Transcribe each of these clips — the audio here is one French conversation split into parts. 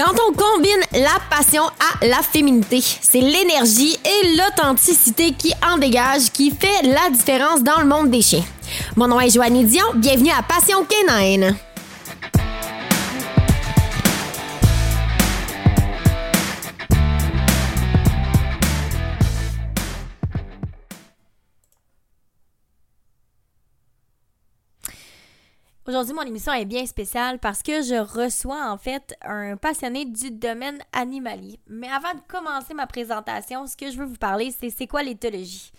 Quand on combine la passion à la féminité, c'est l'énergie et l'authenticité qui en dégage qui fait la différence dans le monde des chiens. Mon nom est Joanne Dion, bienvenue à Passion Canine. Aujourd'hui, mon émission est bien spéciale parce que je reçois en fait un passionné du domaine animalier. Mais avant de commencer ma présentation, ce que je veux vous parler, c'est c'est quoi l'éthologie?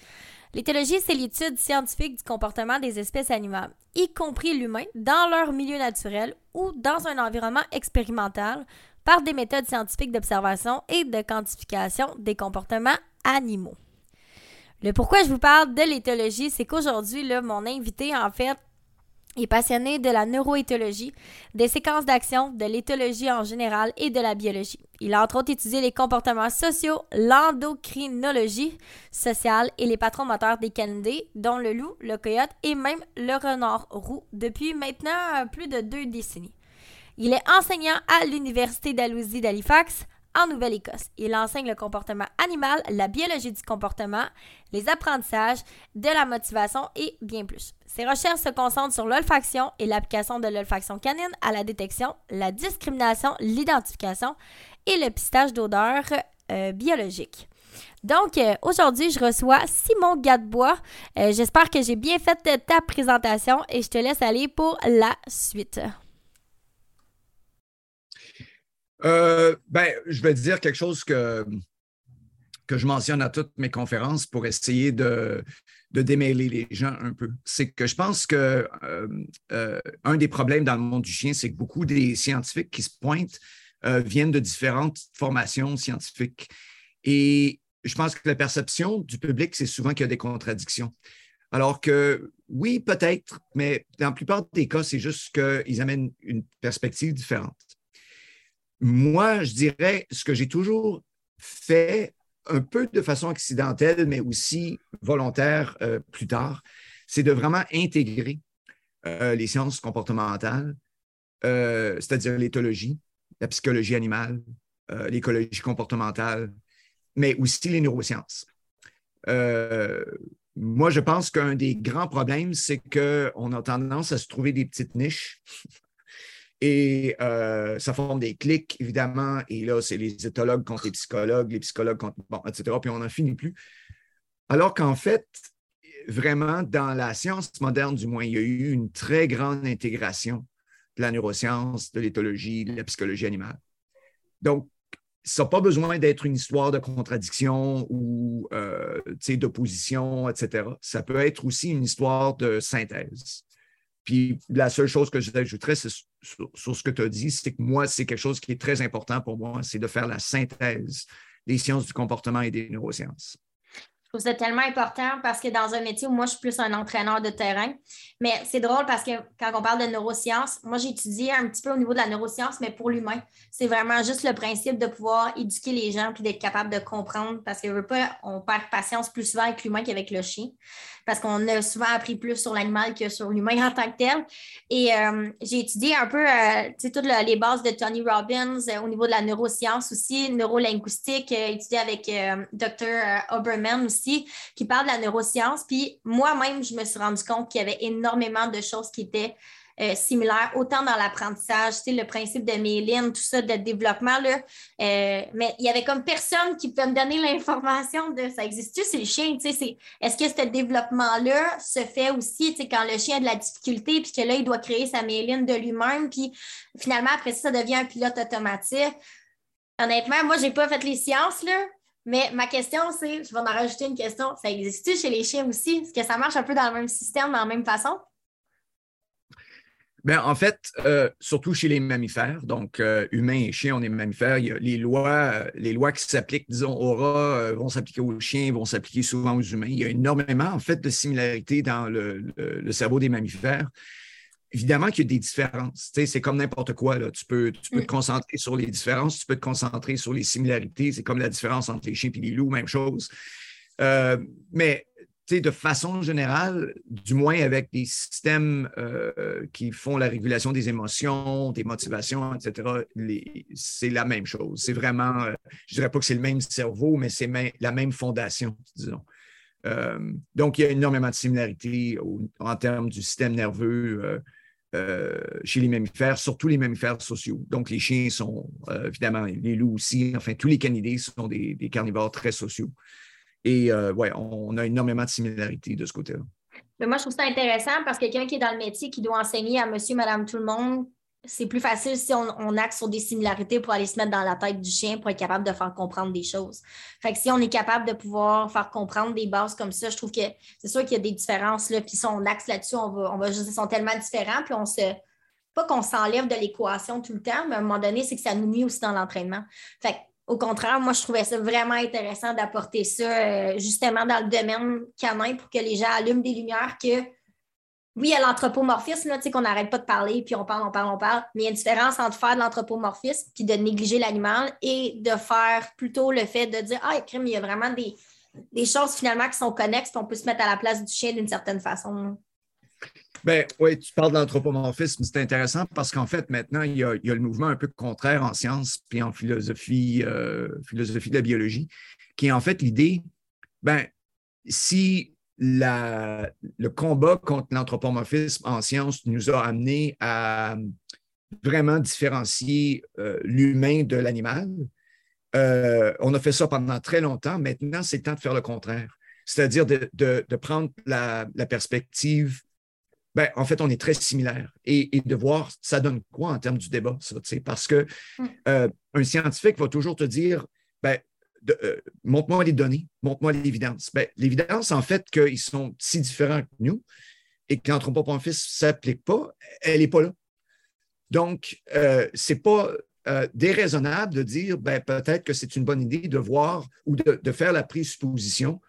L'éthologie, c'est l'étude scientifique du comportement des espèces animales, y compris l'humain, dans leur milieu naturel ou dans un environnement expérimental par des méthodes scientifiques d'observation et de quantification des comportements animaux. Le pourquoi je vous parle de l'éthologie, c'est qu'aujourd'hui, mon invité, en fait, est passionné de la neuroéthologie, des séquences d'action, de l'éthologie en général et de la biologie. Il a entre autres étudié les comportements sociaux, l'endocrinologie sociale et les patrons moteurs des canidés, dont le loup, le coyote et même le renard roux, depuis maintenant plus de deux décennies. Il est enseignant à l'Université d'Alousie d'Halifax, en Nouvelle-Écosse. Il enseigne le comportement animal, la biologie du comportement, les apprentissages, de la motivation et bien plus. Ses recherches se concentrent sur l'olfaction et l'application de l'olfaction canine à la détection, la discrimination, l'identification et le pistage d'odeurs euh, biologiques. Donc, euh, aujourd'hui, je reçois Simon Gadebois. Euh, j'espère que j'ai bien fait ta présentation et je te laisse aller pour la suite. Ben, je vais dire quelque chose que, que je mentionne à toutes mes conférences pour essayer de, de démêler les gens un peu. C'est que je pense que euh, euh, un des problèmes dans le monde du chien, c'est que beaucoup des scientifiques qui se pointent viennent de différentes formations scientifiques. Et je pense que la perception du public, c'est souvent qu'il y a des contradictions. Alors que oui, peut-être, mais dans la plupart des cas, c'est juste qu'ils amènent une perspective différente. Moi, je dirais ce que j'ai toujours fait un peu de façon accidentelle, mais aussi volontaire euh, plus tard, c'est de vraiment intégrer euh, les sciences comportementales, euh, c'est-à-dire l'éthologie, la psychologie animale, l'écologie comportementale, mais aussi les neurosciences. moi, je pense qu'un des grands problèmes, c'est qu'on a tendance à se trouver des petites niches et euh, ça forme des clics, évidemment. Et là, c'est les éthologues contre les psychologues, les psychologues contre, bon, etc. Puis on n'en finit plus. Alors qu'en fait, vraiment, dans la science moderne, du moins, il y a eu une très grande intégration de la neuroscience, de l'éthologie, de la psychologie animale. Donc, ça n'a pas besoin d'être une histoire de contradiction ou euh, d'opposition, etc. Ça peut être aussi une histoire de synthèse. Puis la seule chose que j'ajouterais sur, sur, ce que tu as dit, c'est que moi, c'est quelque chose qui est très important pour moi, c'est de faire la synthèse des sciences du comportement et des neurosciences. Je trouve ça tellement important parce que dans un métier où moi, je suis plus un entraîneur de terrain, mais c'est drôle parce que quand on parle de neurosciences, moi, j'ai étudié un petit peu au niveau de la neuroscience, mais pour l'humain. C'est vraiment juste le principe de pouvoir éduquer les gens puis d'être capable de comprendre parce veut pas, on perd patience plus souvent avec l'humain qu'avec le chien parce qu'on a souvent appris plus sur l'animal que sur l'humain en tant que tel. Et euh, j'ai étudié un peu euh, toutes les bases de Tony Robbins euh, au niveau de la neuroscience aussi, neurolinguistique, étudié avec Dr. Oberman aussi, qui parle de la neuroscience. Puis moi-même, je me suis rendu compte qu'il y avait énormément de choses qui étaient euh, similaires, autant dans l'apprentissage, tu sais, le principe de Méline, tout ça, de développement, là. Euh, mais il y avait comme personne qui pouvait me donner l'information de ça existe-tu, c'est le chien, tu sais, est-ce que ce développement-là se fait aussi, tu sais, quand le chien a de la difficulté, puis que là, il doit créer sa Méline de lui-même, puis finalement, après ça, ça devient un pilote automatique. Honnêtement, moi, je n'ai pas fait les sciences, là, mais ma question, c'est, je vais en rajouter une question, ça existe-tu chez les chiens aussi? Est-ce que ça marche un peu dans le même système, dans la même façon? Bien, en fait, euh, surtout chez les mammifères, donc euh, humains et chiens, on est mammifères, il y a les lois, euh, les lois qui s'appliquent, disons, au rat vont s'appliquer aux chiens, vont s'appliquer souvent aux humains. Il y a énormément, en fait, de similarités dans le, cerveau des mammifères. Évidemment qu'il y a des différences. c'est comme n'importe quoi. Là. Tu peux, tu peux te mm. concentrer sur les différences, tu peux te concentrer sur les similarités. C'est comme la différence entre les chiens et les loups, même chose. mais de façon générale, du moins avec des systèmes euh, qui font la régulation des émotions, des motivations, etc., c'est la même chose. C'est vraiment, euh, je ne dirais pas que c'est le même cerveau, mais c'est la même fondation, disons. Euh, donc, il y a énormément de similarités en termes du système nerveux chez les mammifères, surtout les mammifères sociaux. Donc, les chiens sont, évidemment, les loups aussi, enfin, tous les canidés sont des carnivores très sociaux. Et euh, ouais, on, a énormément de similarités de ce côté-là. Moi, je trouve ça intéressant parce que quelqu'un qui est dans le métier, qui doit enseigner à monsieur, madame, tout le monde, c'est plus facile si on, axe sur des similarités pour aller se mettre dans la tête du chien pour être capable de faire comprendre des choses. Fait que si on est capable de pouvoir faire comprendre des bases comme ça, je trouve que c'est sûr qu'il y a des différences. Puis si on axe là-dessus, on va, on va juste, sont tellement différents, puis on se. Pas qu'on s'enlève de l'équation tout le temps, mais à un moment donné, c'est que ça nous nuit aussi dans l'entraînement. Fait au contraire, moi, je trouvais ça vraiment intéressant d'apporter ça euh, justement dans le domaine canin pour que les gens allument des lumières que, oui, il y a l'anthropomorphisme, qu'on n'arrête pas de parler, puis on parle, on parle, on parle, mais il y a une différence entre faire de l'anthropomorphisme puis de négliger l'animal et de faire plutôt le fait de dire, ah, crime, il y a vraiment des, choses finalement qui sont connexes, on peut se mettre à la place du chien d'une certaine façon. Ben, oui, tu parles d'anthropomorphisme, c'est intéressant parce qu'en fait, maintenant, il y, a, le mouvement un peu contraire en sciences puis en philosophie, euh, philosophie de la biologie, qui est en fait l'idée, ben, si la, le combat contre l'anthropomorphisme en sciences nous a amené à vraiment différencier euh, l'humain de l'animal, euh, on a fait ça pendant très longtemps. Maintenant, c'est le temps de faire le contraire, c'est-à-dire de, prendre la, la perspective ben, en fait, on est très similaires. Et, de voir ça donne quoi en termes du débat, ça, parce que mm. euh, un scientifique va toujours te dire ben, euh, montre-moi les données, montre-moi l'évidence. Ben, l'évidence, en fait, qu'ils sont si différents que nous et que l'anthropomorphisme ne s'applique pas, elle n'est pas là. Donc, euh, ce n'est pas déraisonnable de dire ben, peut-être que c'est une bonne idée de voir ou de, faire la présupposition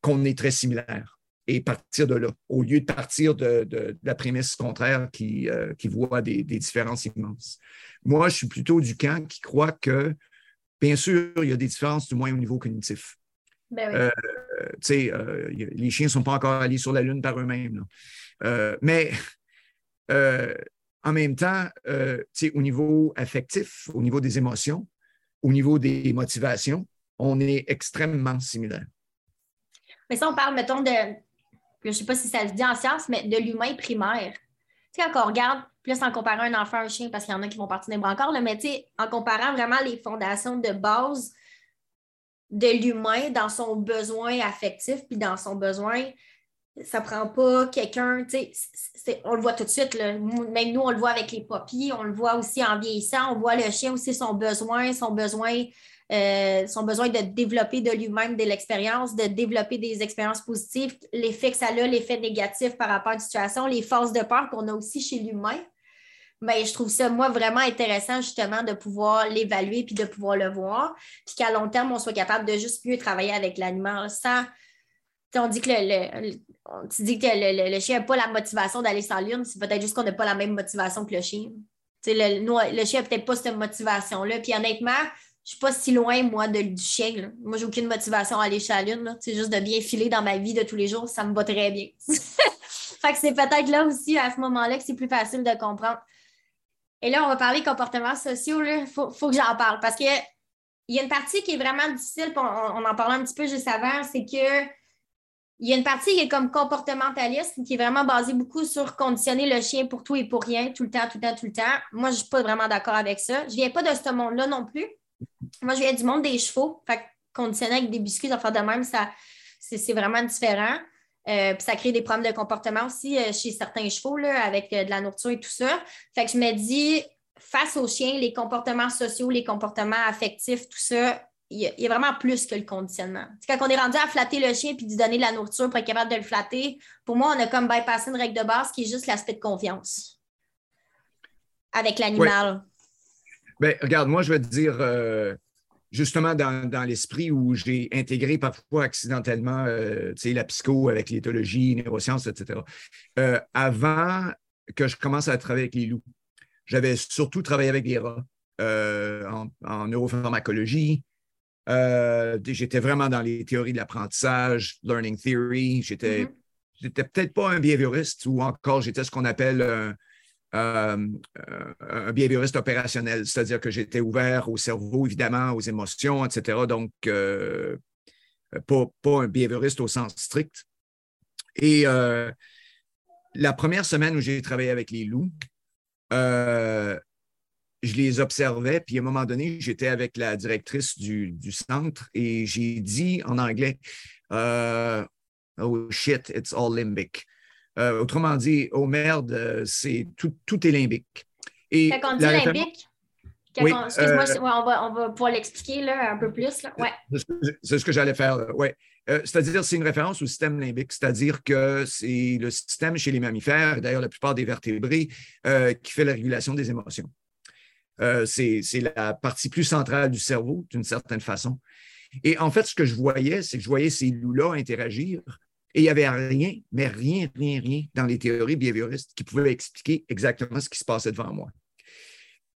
qu'on est très similaires et partir de là, au lieu de partir de, la prémisse contraire euh, qui voit des, différences immenses. Moi, je suis plutôt du camp qui croit que, bien sûr, il y a des différences du moins au niveau cognitif. Ben euh, euh, les chiens ne sont pas encore allés sur la Lune par eux-mêmes. mais en même temps, au niveau affectif, au niveau des émotions, au niveau des motivations, on est extrêmement similaires. Mais ça, on parle, mettons, de, je ne sais pas si ça se dit en science, mais de l'humain primaire. Tu sais, quand on regarde, plus en comparant un enfant à un chien, parce qu'il y en a qui vont partir des bras encore, mais tu sais, en comparant vraiment les fondations de base de l'humain dans son besoin affectif, puis dans son besoin, ça prend pas quelqu'un, tu sais, on le voit tout de suite, là. même nous, on le voit avec les poppies, on le voit aussi en vieillissant, on voit le chien aussi, son besoin, son besoin euh, son besoin de développer de lui-même de l'expérience, de développer des expériences positives, l'effet que ça a, l'effet négatif par rapport à la situation, les forces de peur qu'on a aussi chez l'humain. Mais je trouve ça, moi, vraiment intéressant, justement, de pouvoir l'évaluer puis de pouvoir le voir. Puis qu'à long terme, on soit capable de juste mieux travailler avec l'animal sans. On dit que le, tu dis que le, chien n'a pas la motivation d'aller sur la lune, c'est peut-être juste qu'on n'a pas la même motivation que le chien. Le, le, chien n'a peut-être pas cette motivation-là. Puis honnêtement, je suis pas si loin, moi, de, du chien. Moi, j'ai aucune motivation à aller chez la Lune. C'est juste de bien filer dans ma vie de tous les jours. Ça me va très bien. fait que c'est peut-être là aussi, à ce moment-là, que c'est plus facile de comprendre. Et là, on va parler comportements sociaux. Il faut, que j'en parle parce qu'il y a une partie qui est vraiment difficile. On, on en parlait un petit peu juste avant. C'est que il y a une partie qui est comme comportementaliste, qui est vraiment basée beaucoup sur conditionner le chien pour tout et pour rien, tout le temps, tout le temps, tout le temps. Moi, je ne suis pas vraiment d'accord avec ça. Je ne viens pas de ce monde-là non plus. Moi, je viens du monde des chevaux. Fait conditionner avec des biscuits, faire de même, c'est, vraiment différent. Euh, puis ça crée des problèmes de comportement aussi euh, chez certains chevaux, là, avec euh, de la nourriture et tout ça. Fait que je me dis, face aux chiens, les comportements sociaux, les comportements affectifs, tout ça, il y, a vraiment plus que le conditionnement. quand on est rendu à flatter le chien puis lui donner de la nourriture pour être capable de le flatter, pour moi, on a comme bypassé une règle de base qui est juste l'aspect de confiance avec l'animal. Bien, regarde, moi, je vais te dire, justement, dans, l'esprit où j'ai intégré parfois accidentellement euh, la psycho avec l'éthologie, neurosciences, etc. Euh, avant que je commence à travailler avec les loups, j'avais surtout travaillé avec les rats en, en, neuropharmacologie, Euh, j'étais vraiment dans les théories de l'apprentissage, learning theory. J'étais, mm-hmm. j'étais peut-être pas un behavioriste ou encore j'étais ce qu'on appelle un, euh, un behavioriste opérationnel, c'est-à-dire que j'étais ouvert au cerveau, évidemment, aux émotions, etc. Donc, pas, pas, un behavioriste au sens strict. Et la première semaine où j'ai travaillé avec les loups, euh, je les observais, puis à un moment donné, j'étais avec la directrice du, centre et j'ai dit en anglais euh, Oh shit, it's all limbic. Euh, autrement dit, oh merde, c'est tout, tout est limbique. Et Quand on dit limbique, excuse-moi, on, va, on, va, pouvoir l'expliquer un peu plus. Ouais. C'est ce que j'allais faire. Ouais. Euh, c'est-à-dire, c'est une référence au système limbique, c'est-à-dire que c'est le système chez les mammifères, d'ailleurs la plupart des vertébrés, euh, qui fait la régulation des émotions. Euh, c'est la partie plus centrale du cerveau, d'une certaine façon. Et en fait, ce que je voyais, c'est que je voyais ces loups-là interagir et il n'y avait rien, mais rien, rien, rien dans les théories behavioristes qui pouvaient expliquer exactement ce qui se passait devant moi.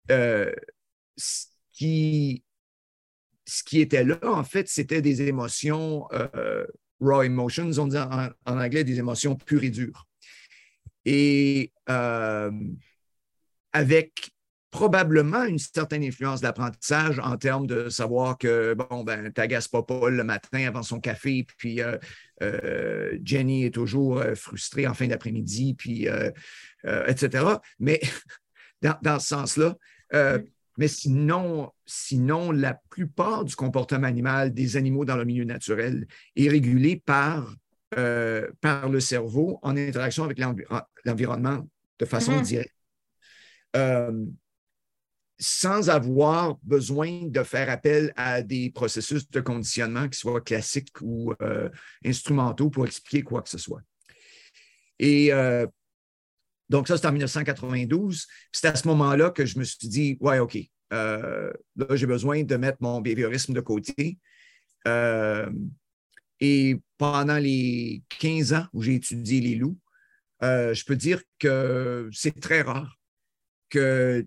ce qui ce qui était là, en fait, c'était des émotions, euh, raw emotions, on dit en, anglais des émotions pures et dures. Et euh, avec probablement une certaine influence d'apprentissage en termes de savoir que, bon, ben, t'agaces pas Paul le matin avant son café, puis euh, Jenny est toujours frustrée en fin d'après-midi, puis etc. Mais dans, dans ce sens-là, mais sinon, sinon, la plupart du comportement animal des animaux dans le milieu naturel est régulé par, euh, par le cerveau en interaction avec l'environnement de façon mm-hmm. directe. Euh, sans avoir besoin de faire appel à des processus de conditionnement qui soient classiques ou euh, instrumentaux pour expliquer quoi que ce soit. Et donc, ça, c'était en 1992. C'est à ce moment-là que je me suis dit, ouais, OK, euh, là, j'ai besoin de mettre mon behaviorisme de côté. Euh, et pendant les 15 ans où j'ai étudié les loups, euh, je peux dire que c'est très rare que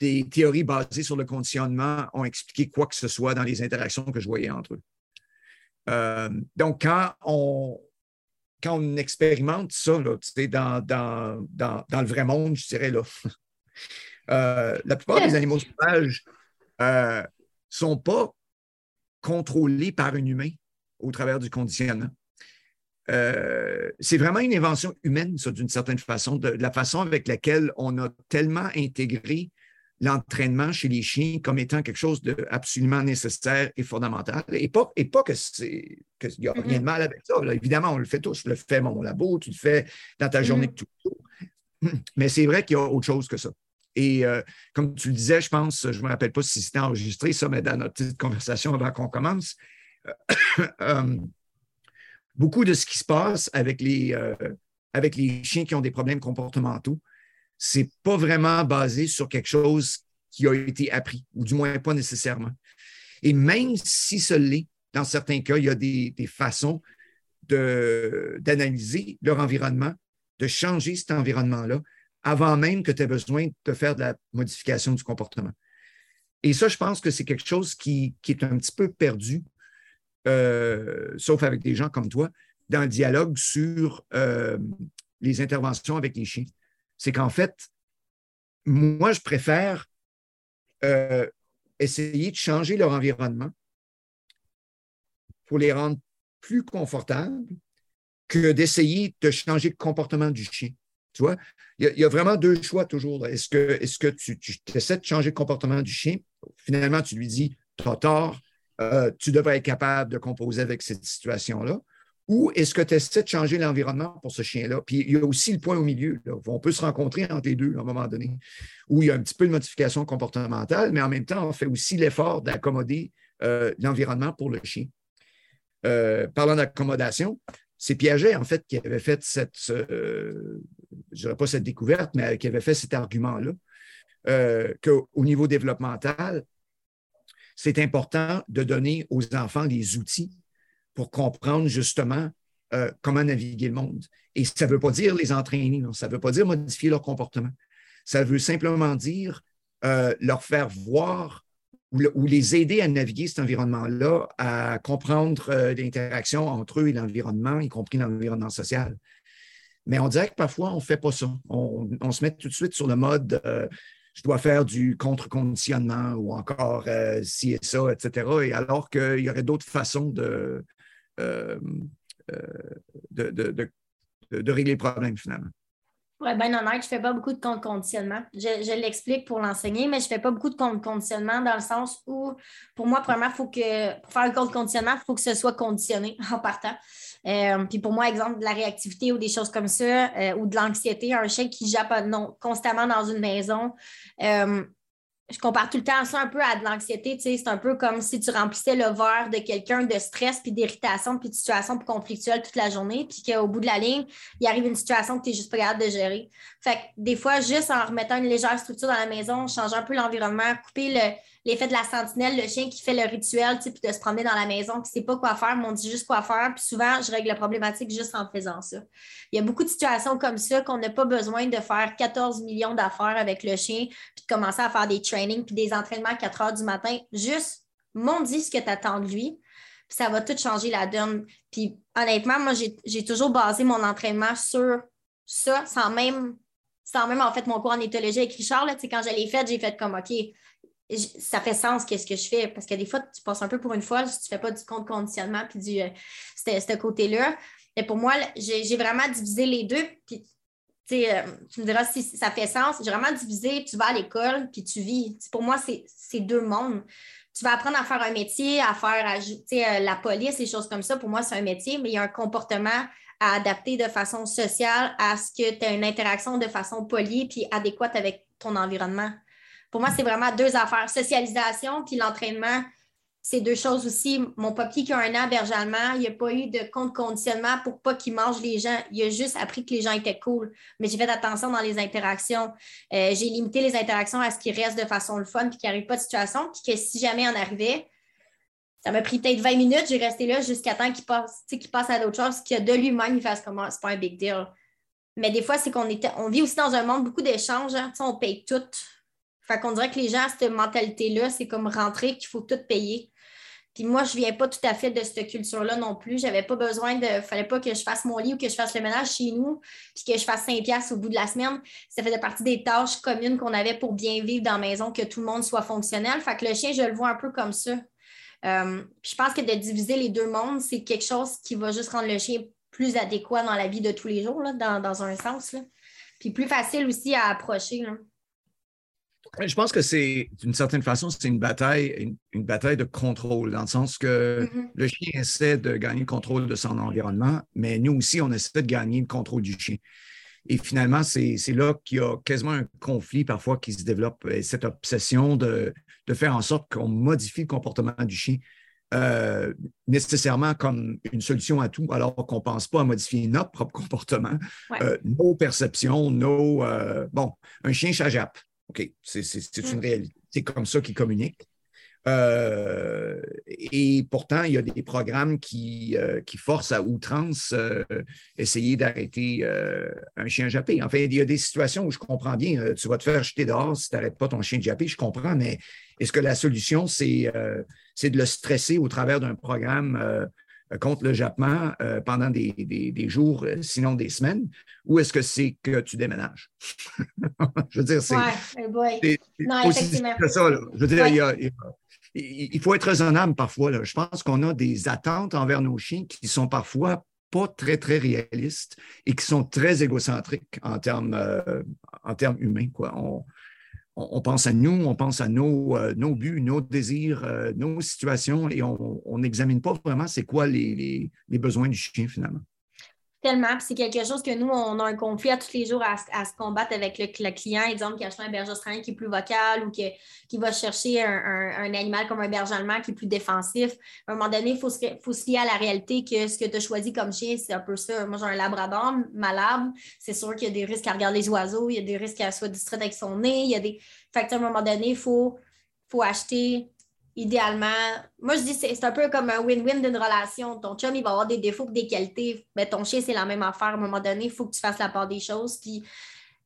des théories basées sur le conditionnement ont expliqué quoi que ce soit dans les interactions que je voyais entre eux. donc, quand on, quand on expérimente ça là, dans, dans, dans, dans, le vrai monde, je dirais là, euh, la plupart des animaux sauvages ne euh, sont pas contrôlés par un humain au travers du conditionnement. Euh, c'est vraiment une invention humaine, ça, d'une certaine façon, de, la façon avec laquelle on a tellement intégré l'entraînement chez les chiens comme étant quelque chose d'absolument nécessaire et fondamental. Et pas, et pas que c'est qu'il n'y a rien de mm-hmm. mal avec ça. Évidemment, on le fait tous. Je le fais mon labo, tu le fais dans ta journée mm-hmm. de tout. Mais c'est vrai qu'il y a autre chose que ça. Et euh, comme tu le disais, je pense, je ne me rappelle pas si c'était enregistré, ça, mais dans notre petite conversation avant qu'on commence, euh, beaucoup de ce qui se passe avec les, euh, avec les chiens qui ont des problèmes comportementaux, c'est pas vraiment basé sur quelque chose qui a été appris, ou du moins pas nécessairement. Et même si ce l'est, dans certains cas, il y a des, façons d'analyser leur environnement, de changer cet environnement-là avant même que tu aies besoin de faire de la modification du comportement. Et ça, je pense que c'est quelque chose qui, est un petit peu perdu, euh, sauf avec des gens comme toi, dans le dialogue sur euh, les interventions avec les chiens. C'est qu'en fait, moi, je préfère euh, essayer de changer leur environnement pour les rendre plus confortables que d'essayer de changer le comportement du chien. Tu vois, il y, a, vraiment deux choix toujours. Est-ce que, tu, essaies de changer le comportement du chien? Finalement, tu lui dis, tu as tort, euh, tu devrais être capable de composer avec cette situation-là. Ou est-ce que tu essaies de changer l'environnement pour ce chien-là? Puis il y a aussi le point au milieu. On peut se rencontrer entre les deux à un moment donné, où il y a un petit peu de modification comportementale, mais en même temps, on fait aussi l'effort d'accommoder euh, l'environnement pour le chien. Euh, parlant d'accommodation, c'est Piaget, en fait, qui avait fait cette, je ne dirais pas cette découverte, mais qui avait fait cet argument-là, euh, qu'au niveau développemental, c'est important de donner aux enfants des outils pour comprendre justement euh, comment naviguer le monde. Et ça ne veut pas dire les entraîner, ça ne veut pas dire modifier leur comportement. Ça veut simplement dire euh, leur faire voir ou, les aider à naviguer cet environnement-là, à comprendre euh, l'interaction entre eux et l'environnement, y compris l'environnement social. Mais on dirait que parfois, on ne fait pas ça. On, se met tout de suite sur le mode je dois faire du contre-conditionnement ou encore ci et ça, etc. Et alors qu'il y aurait d'autres façons de, de, de, de, régler le problème finalement. Pour être bien honnête, je ne fais pas beaucoup de compte conditionnement. Je, l'explique pour l'enseigner, mais je ne fais pas beaucoup de compte conditionnement dans le sens où, pour moi, premièrement, faut que, pour faire le compte conditionnement, il faut que ce soit conditionné en partant. Euh, puis pour moi, exemple, de la réactivité ou des choses comme ça, euh, ou de l'anxiété, un chien qui jappe non, constamment dans une maison, euh, je compare tout le temps ça un peu à de l'anxiété. C'est un peu comme si tu remplissais le verre de quelqu'un de stress, puis d'irritation, puis de situation conflictuelle toute la journée, puis qu'au bout de la ligne, il arrive une situation que tu n'es juste pas capable de gérer. Fait que des fois, juste en remettant une légère structure dans la maison, changer un peu l'environnement, couper le, l'effet de la sentinelle, le chien qui fait le rituel, puis de se promener dans la maison, qui ne sait pas quoi faire, mais dit juste quoi faire. Puis souvent, je règle la problématique juste en faisant ça. Il y a beaucoup de situations comme ça qu'on n'a pas besoin de faire 14 millions d'affaires avec le chien, puis de commencer à faire des trainings, puis des entraînements à 4 heures du matin. Juste, m'on dit ce que tu attends de lui. Puis ça va tout changer la donne. Puis honnêtement, moi, j'ai toujours basé mon entraînement sur ça, sans même, sans même en fait mon cours en éthologie avec Richard. Là, quand je l'ai fait, j'ai fait comme OK, ça fait sens qu'est-ce que je fais parce que des fois, tu passes un peu pour une folle si tu ne fais pas du compte conditionnement puis du euh, ce côté-là. Et pour moi, j'ai vraiment divisé les deux. Puis, euh, tu me diras si ça fait sens. J'ai vraiment divisé, tu vas à l'école puis tu vis. pour moi, c'est deux mondes. Tu vas apprendre à faire un métier, à faire ajouter euh, la police, des choses comme ça. Pour moi, c'est un métier, mais il y a un comportement à adapter de façon sociale à ce que tu as une interaction de façon polie puis adéquate avec ton environnement. Pour moi, c'est vraiment deux affaires. Socialisation puis l'entraînement, c'est deux choses aussi. Mon papier qui a un an berger allemand, il n'y a pas eu de compte conditionnement pour pas qu'il mange les gens. Il a juste appris que les gens étaient cool. Mais j'ai fait attention dans les interactions. Euh, j'ai limité les interactions à ce qui reste de façon le fun puis qu'il n'y arrive pas de situation. Puis que si jamais en arrivait, ça m'a pris peut-être 20 minutes. J'ai resté là jusqu'à temps qu'il passe, qu'il passe à d'autres choses, qu'il a de lui-même, il fasse comment, c'est pas un big deal. Mais des fois, c'est qu'on était, on vit aussi dans un monde beaucoup d'échanges. Hein. On paye tout. Fait qu'on dirait que les gens, cette mentalité-là, c'est comme rentrer qu'il faut tout payer. Puis moi, je ne viens pas tout à fait de cette culture-là non plus. Je n'avais pas besoin de. Il ne fallait pas que je fasse mon lit ou que je fasse le ménage chez nous, puis que je fasse 5 piastres au bout de la semaine. Ça faisait partie des tâches communes qu'on avait pour bien vivre dans la maison, que tout le monde soit fonctionnel. Fait que le chien, je le vois un peu comme ça. Euh, je pense que de diviser les deux mondes, c'est quelque chose qui va juste rendre le chien plus adéquat dans la vie de tous les jours, dans, un sens. Puis plus facile aussi à approcher. Là. Je pense que c'est, d'une certaine façon, c'est une bataille, une, bataille de contrôle, dans le sens que mm-hmm. le chien essaie de gagner le contrôle de son environnement, mais nous aussi, on essaie de gagner le contrôle du chien. Et finalement, c'est là qu'il y a quasiment un conflit parfois qui se développe, cette obsession de, faire en sorte qu'on modifie le comportement du chien. Euh, nécessairement comme une solution à tout, alors qu'on ne pense pas à modifier notre propre comportement, euh, nos perceptions, nos... Euh, bon, un chien chajappe. OK, c'est une mm. réalité. C'est comme ça qu'ils communiquent. Euh, et pourtant, il y a des programmes qui, euh, qui forcent à outrance euh, essayer d'arrêter un chien jappé. Enfin, il y a des situations où je comprends bien, tu vas te faire jeter dehors si tu n'arrêtes pas ton chien jappé, je comprends, mais est-ce que la solution, c'est de le stresser au travers d'un programme contre le jappement euh, pendant des, jours, euh, sinon des semaines, ou est-ce que c'est que tu déménages? je veux dire, c'est. Ouais, non, effectivement. Ça, Je veux dire, il, faut être raisonnable parfois. Je pense qu'on a des attentes envers nos chiens qui sont parfois pas très, très réalistes et qui sont très égocentriques en termes, en termes humains. Quoi. On, on, pense à nous, on pense à nos, euh, nos buts, nos désirs, euh, nos situations et on n'examine pas vraiment c'est quoi les, besoins du chien finalement. Tellement. C'est quelque chose que nous, on a un conflit à tous les jours à, se combattre avec le, client, exemple, qui a acheté un berger australien qui est plus vocal ou qui, va chercher un, animal comme un berger allemand qui est plus défensif. À un moment donné, il faut, se, lier à la réalité que ce que tu as choisi comme chien, c'est un peu ça. Moi, j'ai un labrador malade. C'est sûr qu'il y a des risques à regarder les oiseaux, il y a des risques à soit distraite avec son nez. Il y a des. Fait à un moment donné, il faut, faut acheter idéalement, moi je dis c'est un peu comme un win-win d'une relation. Ton chum, il va avoir des défauts et des qualités, mais ton chien, c'est la même affaire. À un moment donné, il faut que tu fasses la part des choses. Puis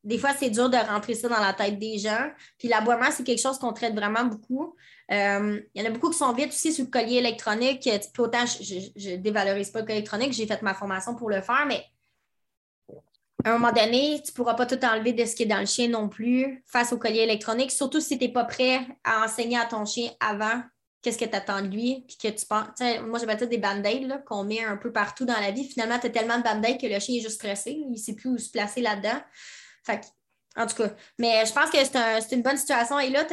des fois, c'est dur de rentrer ça dans la tête des gens. Puis l'aboiement, c'est quelque chose qu'on traite vraiment beaucoup. Euh, il y en a beaucoup qui sont vite aussi sur le collier électronique. autant je ne dévalorise pas le collier électronique, j'ai fait ma formation pour le faire, mais à un moment donné, tu ne pourras pas tout enlever de ce qui est dans le chien non plus face au collier électronique, surtout si tu n'es pas prêt à enseigner à ton chien avant qu'est-ce que tu attends de lui, puis que tu penses. Moi, j'appelle ça des band-aids qu'on met un peu partout dans la vie. Finalement, tu as tellement de band-aids que le chien est juste stressé, il ne sait plus où se placer là-dedans. En tout cas, mais je pense que c'est une bonne situation. Et là,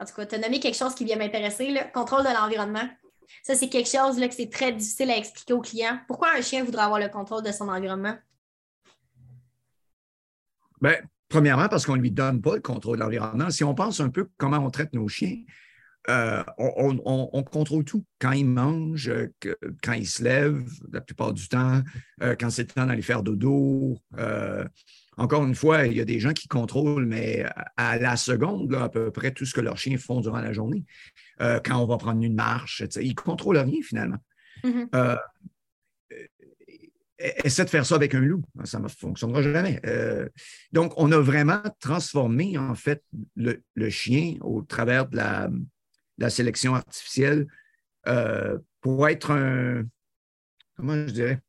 en tout cas, tu as nommé quelque chose qui vient m'intéresser, le contrôle de l'environnement. Ça, c'est quelque chose là, que c'est très difficile à expliquer aux clients. Pourquoi un chien voudrait avoir le contrôle de son environnement? Bien, premièrement, parce qu'on ne lui donne pas le contrôle de l'environnement. Si on pense un peu comment on traite nos chiens, euh, on, contrôle tout. Quand ils mangent, quand ils se lèvent, la plupart du temps, euh, quand c'est le temps d'aller faire dodo. Euh, encore une fois, il y a des gens qui contrôlent, mais à la seconde, à peu près tout ce que leurs chiens font durant la journée. quand on va prendre une marche, ils ne contrôlent rien finalement. Mm-hmm. Essaie de faire ça avec un loup, ça ne fonctionnera jamais. donc, on a vraiment transformé en fait le chien au travers de la, la sélection artificielle euh, pour être un, comment je dirais,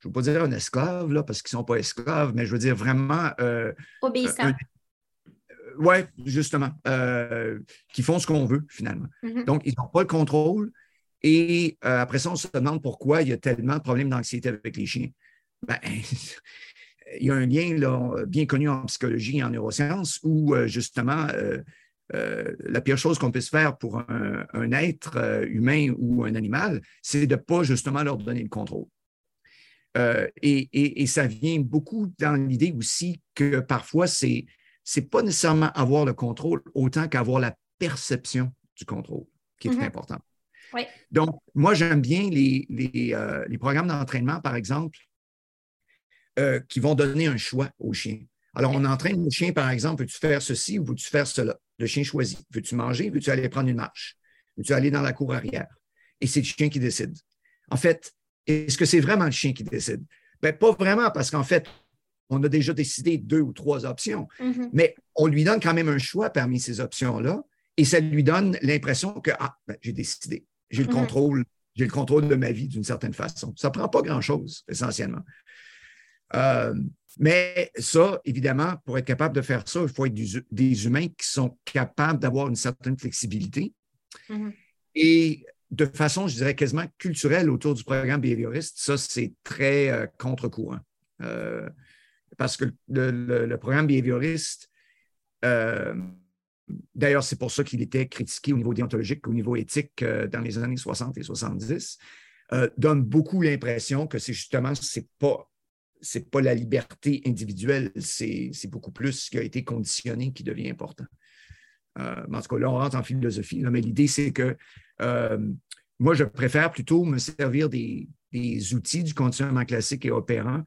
je ne veux pas dire un esclave, là, parce qu'ils ne sont pas esclaves, mais je veux dire vraiment... Euh, Obéissant. oui, justement, euh, qui font ce qu'on veut, finalement. Mm-hmm. Donc, ils n'ont pas le contrôle. Et après ça, on se demande pourquoi il y a tellement de problèmes d'anxiété avec les chiens. Ben, il y a un lien là, bien connu en psychologie et en neurosciences où, justement, euh, la pire chose qu'on puisse faire pour un, être euh, humain ou un animal, c'est de ne pas justement leur donner le contrôle. Euh, et, ça vient beaucoup dans l'idée aussi que parfois, c'est n'est pas nécessairement avoir le contrôle autant qu'avoir la perception du contrôle qui est mm-hmm. important. Donc, moi, j'aime bien les, les programmes d'entraînement, par exemple, qui vont donner un choix au chien. Alors, on entraîne le chien, par exemple, veux-tu faire ceci ou veux-tu faire cela? Le chien choisit. Veux-tu manger? Veux-tu aller prendre une marche? Veux-tu aller dans la cour arrière? Et c'est le chien qui décide. En fait, est-ce que c'est vraiment le chien qui décide? Bien, pas vraiment, parce qu'en fait, on a déjà décidé deux ou trois options, mm-hmm. mais on lui donne quand même un choix parmi ces options-là et ça lui donne l'impression que, ah, ben, j'ai décidé, j'ai le mm-hmm. contrôle, j'ai le contrôle de ma vie d'une certaine façon. Ça ne prend pas grand-chose, essentiellement. Euh, mais ça, évidemment, pour être capable de faire ça, il faut être des humains qui sont capables d'avoir une certaine flexibilité. Mm-hmm. Et de façon, je dirais, quasiment culturelle autour du programme behavioriste, ça, c'est très euh, contre-courant. Euh, parce que le, programme behavioriste, d'ailleurs, c'est pour ça qu'il était critiqué au niveau déontologique, au niveau éthique dans les années 60 et 70, donne beaucoup l'impression que c'est justement, c'est pas c'est pas la liberté individuelle, c'est beaucoup plus ce qui a été conditionné qui devient important. Euh, en tout cas, là, on rentre en philosophie, mais l'idée, c'est que euh, moi, je préfère plutôt me servir des, outils du conditionnement classique et opérant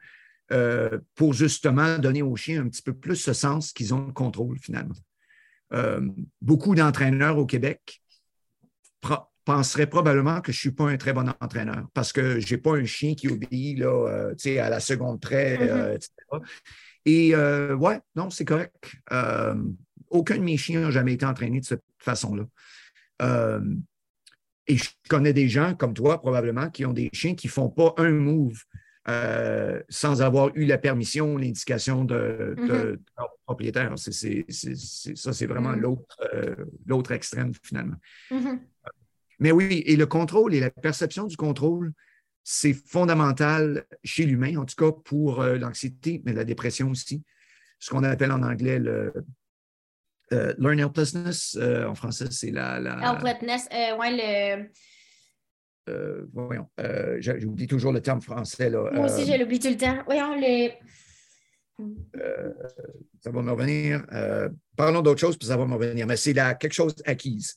euh, pour justement donner aux chiens un petit peu plus ce sens qu'ils ont le contrôle finalement. Beaucoup d'entraîneurs au Québec penserait probablement que je ne suis pas un très bon entraîneur parce que je n'ai pas un chien qui obéit là, euh, à la seconde près, mm-hmm. euh, etc. Et euh, ouais, non, c'est correct. aucun de mes chiens n'a jamais été entraîné de cette façon-là. et je connais des gens comme toi, probablement, qui ont des chiens qui ne font pas un move sans avoir eu la permission, l'indication de, mm-hmm. leur propriétaire. ça, c'est vraiment mm-hmm. l'autre extrême, finalement. Mais oui, et le contrôle et la perception du contrôle, c'est fondamental chez l'humain, en tout cas pour euh, l'anxiété, mais la dépression aussi. Ce qu'on appelle en anglais le euh, learn helplessness. Euh, en français, c'est la. helplessness, ouais, le. Voyons, j'oublie toujours le terme français. Là. Moi aussi, je l'oublie tout le temps. Voyons, le. ça va me revenir. parlons d'autre chose, puis ça va me revenir. Mais c'est quelque chose acquise.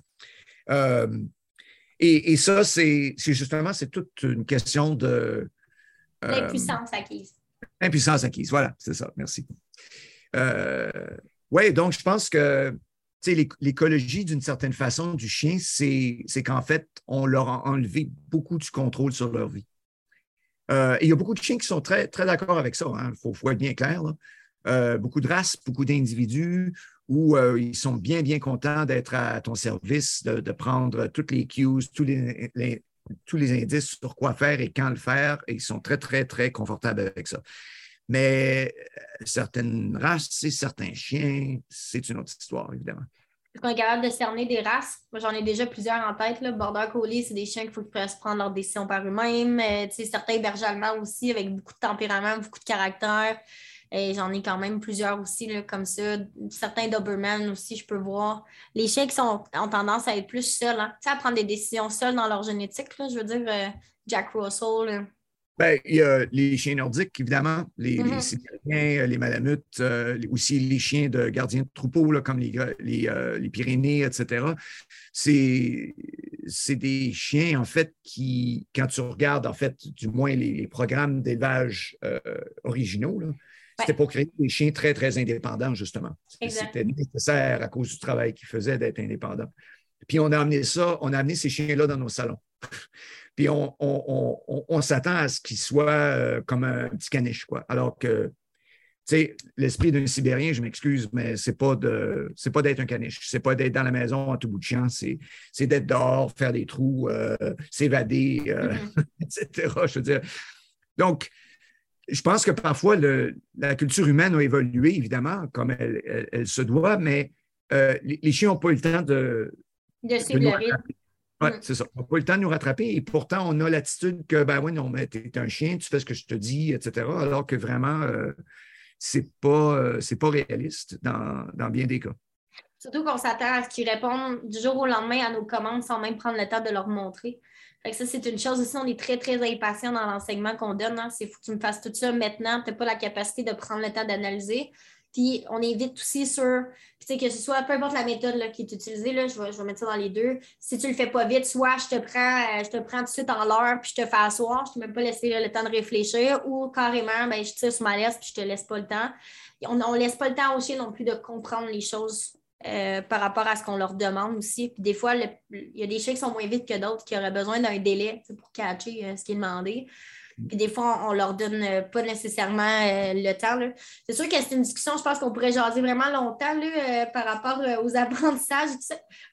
Et, ça, c'est justement, c'est toute une question de. Euh, L'impuissance acquise. Impuissance acquise, voilà, c'est ça, merci. Euh, oui, donc je pense que l'écologie, d'une certaine façon, du chien, c'est qu'en fait, on leur a enlevé beaucoup du contrôle sur leur vie. Euh, il y a beaucoup de chiens qui sont très, très d'accord avec ça, il hein, faut, faut, être bien clair. euh, beaucoup de races, beaucoup d'individus où euh, ils sont bien, bien contents d'être à ton service, de, prendre toutes les cues, tous les, tous les indices sur quoi faire et quand le faire, et ils sont très, très, très confortables avec ça. Mais certaines races certains chiens, c'est une autre histoire, évidemment. Est-ce qu'on est capable de cerner des races? Moi, j'en ai déjà plusieurs en tête. Là. Border Collie, c'est des chiens qu'il faut qu'ils prendre leurs décisions par eux-mêmes. Euh, certains bergers allemands aussi, avec beaucoup de tempérament, beaucoup de caractère. Et j'en ai quand même plusieurs aussi, là, comme ça. Certains Doberman aussi, je peux voir. Les chiens qui sont, ont tendance à être plus seuls, hein. à prendre des décisions seuls dans leur génétique. Là. Je veux dire, euh, Jack Russell, ben, il y a les chiens nordiques, évidemment, les, mm les malamutes, euh, aussi les chiens de gardiens de troupeaux, là, comme les, les, euh, les Pyrénées, etc. C'est des chiens, en fait, qui, quand tu regardes, en fait, du moins les, programmes d'élevage euh, originaux, c'était pour créer des chiens très, très indépendants, justement. C'était nécessaire à cause du travail qu'ils faisaient d'être indépendants. Puis on a amené ça, on a amené ces chiens-là dans nos salons. Puis on, s'attend à ce qu'il soit euh, comme un petit caniche, quoi. Alors que, tu sais, l'esprit d'un Sibérien, je m'excuse, mais c'est pas de, c'est pas d'être un caniche, c'est pas d'être dans la maison en tout bout de champ, c'est, d'être dehors, faire des trous, euh, s'évader, euh, mm-hmm. etc. Je veux dire. Donc, je pense que parfois, la culture humaine a évolué, évidemment, comme elle, se doit, mais les, chiens n'ont pas eu le temps de. De, oui, c'est ça. On n'a pas eu le temps de nous rattraper et pourtant, on a l'attitude que, ben oui, non, mais tu es un chien, tu fais ce que je te dis, etc. Alors que vraiment, euh, c'est pas, euh, pas réaliste dans, bien des cas. Surtout qu'on s'attend à ce qu'ils répondent du jour au lendemain à nos commandes sans même prendre le temps de leur montrer. Fait que ça, c'est une chose aussi. On est très, très impatient dans l'enseignement qu'on donne. Hein. C'est fou que tu me fasses tout ça maintenant. Tu n'as pas la capacité de prendre le temps d'analyser. Puis on évite aussi sur, sais que ce soit peu importe la méthode qui est utilisée, là, je, vais, je vais mettre ça dans les deux. Si tu le fais pas vite, soit je te prends, euh, je te prends tout de suite en l'heure, puis je te fais asseoir, je ne t'ai même pas laissé le temps de réfléchir, ou carrément, ben, je tire sur ma laisse, puis je te laisse pas le temps. On ne laisse pas le temps aux chiens non plus de comprendre les choses euh, par rapport à ce qu'on leur demande aussi. Puis des fois, il y a des chiens qui sont moins vite que d'autres qui auraient besoin d'un délai pour catcher euh, ce qui est demandé. Puis des fois, on, ne leur donne euh, pas nécessairement euh, le temps. C'est sûr que c'est une discussion, je pense qu'on pourrait jaser vraiment longtemps là, euh, par rapport aux apprentissages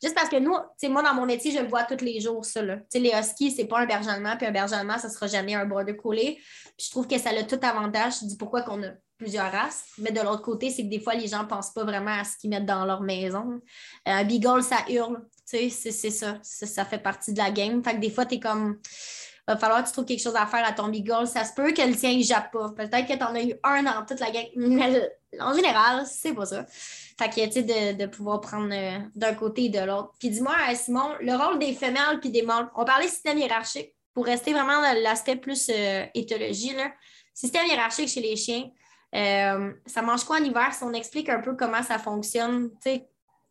Juste parce que nous, moi, dans mon métier, je le vois tous les jours, ça. Là. Les huskies, c'est pas un berger allemand, puis un berger allemand, ça sera jamais un border collé. Puis je trouve que ça a tout avantage. Je dis pourquoi qu'on a plusieurs races. Mais de l'autre côté, c'est que des fois, les gens ne pensent pas vraiment à ce qu'ils mettent dans leur maison. Un beagle, ça hurle. C'est ça. ça. ça. fait partie de la game. Fait que des fois, tu es comme va falloir que tu trouves quelque chose à faire à ton beagle. Ça se peut que le tien ne jappe pas. Peut-être que tu en as eu un dans toute la gang. Mais en général, c'est pas ça. Fait que, tu sais, de, de, pouvoir prendre euh, d'un côté et de l'autre. Puis dis-moi, euh, Simon, le rôle des femelles puis des mâles. On parlait système hiérarchique pour rester vraiment dans l'aspect plus euh, éthologie. Là. Système hiérarchique chez les chiens. ça mange quoi en hiver si on explique un peu comment ça fonctionne?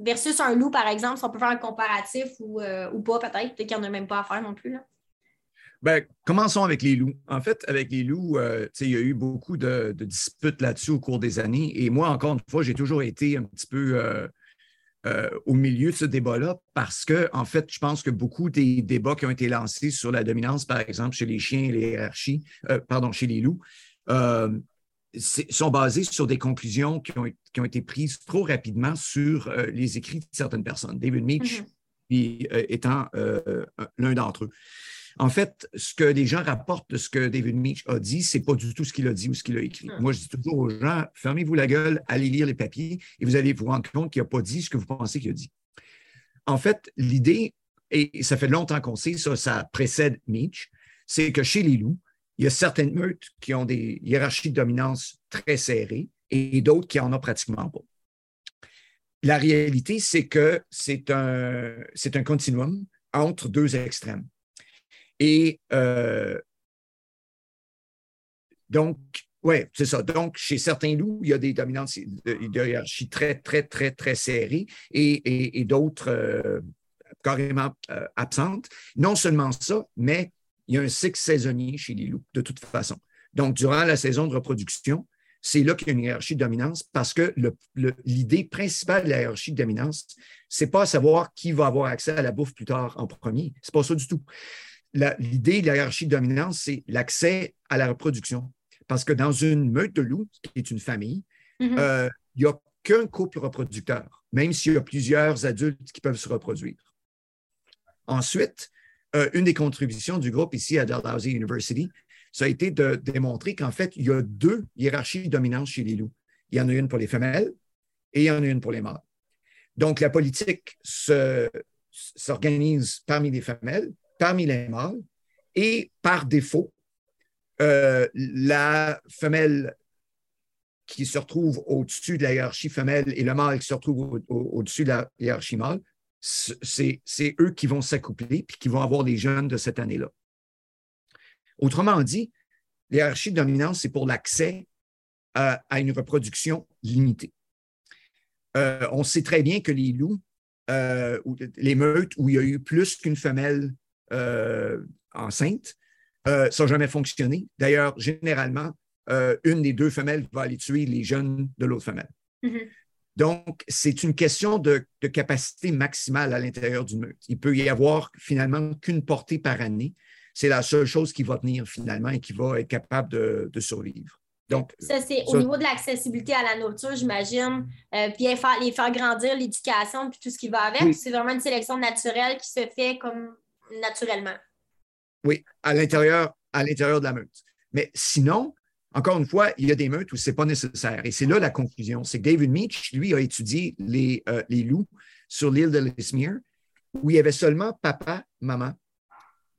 versus un loup, par exemple, si on peut faire un comparatif ou, ou pas, peut-être. Peut-être qu'il n'y en a même pas à faire non plus. Là. Ben, commençons avec les loups. En fait, avec les loups, euh, il y a eu beaucoup de, disputes là-dessus au cours des années. Et moi, encore une fois, j'ai toujours été un petit peu euh, euh, au milieu de ce débat-là parce que, en fait, je pense que beaucoup des débats qui ont été lancés sur la dominance, par exemple, chez les chiens et les hiérarchies, pardon, chez les loups, sont basés sur des conclusions qui ont, été prises trop rapidement sur les écrits de certaines personnes. David Meach mm-hmm. étant l'un d'entre eux. En fait, ce que les gens rapportent de ce que David Meach a dit, c'est pas du tout ce qu'il a dit ou ce qu'il a écrit. Hmm. Moi, je dis toujours aux gens, fermez-vous la gueule, allez lire les papiers et vous allez vous rendre compte qu'il n'a pas dit ce que vous pensez qu'il a dit. En fait, l'idée, et ça fait longtemps qu'on sait, ça, ça précède Meach, c'est que chez les loups, il y a certaines meutes qui ont des hiérarchies de dominance très serrées et d'autres qui en ont pratiquement pas. La réalité, c'est que c'est un, c'est un continuum entre deux extrêmes. Et euh, donc, oui, c'est ça. Donc, chez certains loups, il y a des dominantes de hiérarchie très, très, très, très serrées et, d'autres euh, carrément euh, absentes. Non seulement ça, mais il y a un cycle saisonnier chez les loups, de toute façon. Donc, durant la saison de reproduction, c'est là qu'il y a une hiérarchie de dominance parce que l'idée principale de la hiérarchie de dominance, c'est pas savoir qui va avoir accès à la bouffe plus tard en premier. C'est pas ça du tout l'idée de la hiérarchie de dominance, c'est l'accès à la reproduction. Parce que dans une meute de loups, qui est une famille, Mhm. euh, il n'y a qu'un couple reproducteur, même s'il y a plusieurs adultes qui peuvent se reproduire. Ensuite, euh, une des contributions du groupe ici à Dalhousie University, ça a été de démontrer qu'en fait, il y a deux hiérarchies dominantes chez les loups. Il y en a une pour les femelles et il y en a une pour les mâles. Donc, la politique se- s'organise parmi les femelles, parmi les mâles, et par défaut, euh, la femelle qui se retrouve au-dessus de la hiérarchie femelle et le mâle qui se retrouve au- au- au-dessus de la hiérarchie mâle, c'est eux qui vont s'accoupler puis qui vont avoir les jeunes de cette année-là. Autrement dit, l'hierarchie de dominance, c'est pour l'accès à, à une reproduction limitée. Euh, on sait très bien que les loups, euh, ou les meutes où il y a eu plus qu'une femelle euh, enceinte, euh, ça n'a jamais fonctionné. D'ailleurs, généralement, euh, une des deux femelles va aller tuer les jeunes de l'autre femelle. Mhm. Donc, c'est une question de, de capacité maximale à l'intérieur d'une meute. Il peut y avoir finalement qu'une portée par année. C'est la seule chose qui va tenir finalement et qui va être capable de, de survivre. Donc, Ça, c'est au niveau de l'accessibilité à la nourriture, j'imagine. Euh, puis les faire, les faire grandir, l'éducation, puis tout ce qui va avec. Oui. C'est vraiment une sélection naturelle qui se fait comme naturellement. oui, à l'intérieur, à l'intérieur de la meute. Mais sinon, encore une fois, il y a des meutes où ce n'est pas nécessaire. Et c'est là la conclusion. C'est que David Meach, lui, a étudié les, euh, les loups sur l'île de Lismere, où il y avait seulement papa, maman,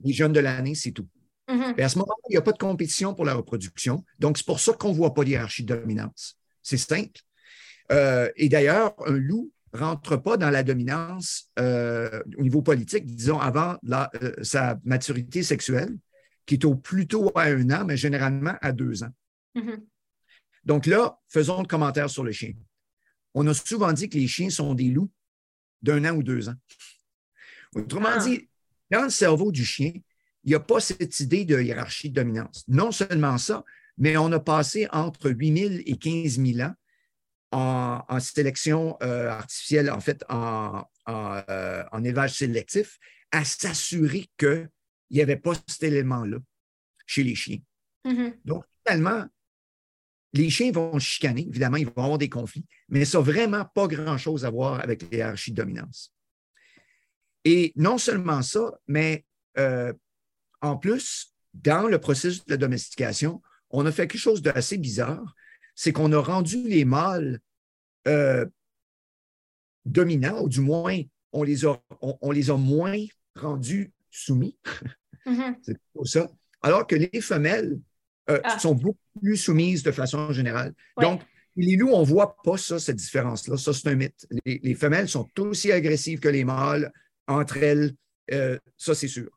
les jeunes de l'année, c'est tout. Mhm. Et à ce moment-là, il n'y a pas de compétition pour la reproduction. Donc, c'est pour ça qu'on ne voit pas d'hierarchie de dominance. C'est simple. Euh, et d'ailleurs, un loup rentre pas dans la dominance euh, au niveau politique, disons, avant la- euh, sa maturité sexuelle, qui est au plus tôt à un an, mais généralement à deux ans. Mhm. Donc là, faisons le commentaire sur le chien. On a souvent dit que les chiens sont des loups d'un an ou deux ans. Autrement Ah. dit, dans le cerveau du chien, il n'y a pas cette idée de hiérarchie de dominance. Non seulement ça, mais on a passé entre 8000 et 15 000 ans en, en sélection euh, artificielle, en fait, en, en, euh, en élevage sélectif, à s'assurer qu'il n'y avait pas cet élément-là chez les chiens. Mhm. Donc, finalement, les chiens vont chicaner, évidemment, ils vont avoir des conflits, mais ça n'a vraiment pas grand-chose à voir avec les hiérarchies de dominance. Et non seulement ça, mais euh, en plus, dans le processus de la domestication, on a fait quelque chose d'assez bizarre, c'est qu'on a rendu les mâles euh, dominants, ou du moins, on les a, on- on les a moins rendus soumis. Mhm. C'est plutôt ça. Alors que les femelles euh, Ah. sont beaucoup plus soumises de façon générale. Ouais. Donc, les loups, on ne voit pas ça, cette différence-là. Ça, c'est un mythe. Les, les femelles sont aussi agressives que les mâles entre elles. euh, ça, c'est sûr.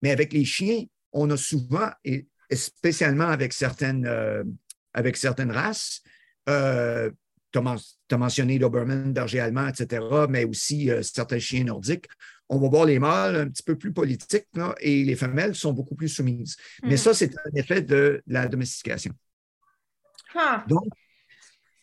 Mais avec les chiens, on a souvent, et spécialement avec certaines, euh, avec certaines races, euh, tu as, mentionné Doberman, berger allemand, etc., mais aussi euh, certains chiens nordiques. On va voir les mâles un petit peu plus politiques là, et les femelles sont beaucoup plus soumises. Mais Mhm. ça, c'est un effet de la domestication. Ah. Donc,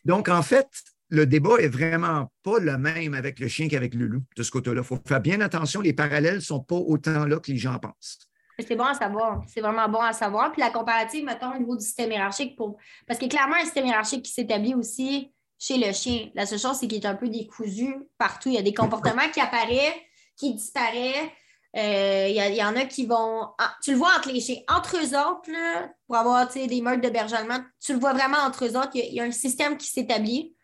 donc, en fait, le débat est vraiment pas le même avec le chien qu'avec le loup de ce côté-là. Il faut faire bien attention, les parallèles ne sont pas autant là que les gens pensent. C'est bon à savoir. C'est vraiment bon à savoir. Puis la comparative, mettons, au niveau du système hiérarchique, pour... parce a clairement un système hiérarchique qui s'établit aussi chez le chien. La seule chose, c'est qu'il est un peu décousu partout. Il y a des comportements qui apparaissent, qui disparaissent. Euh, il, y en a qui vont. ah, tu le vois entre les chiens. Entre eux autres, là, pour avoir des meurtres de allemand, tu le vois vraiment entre eux autres. Il y a, un système qui s'établit.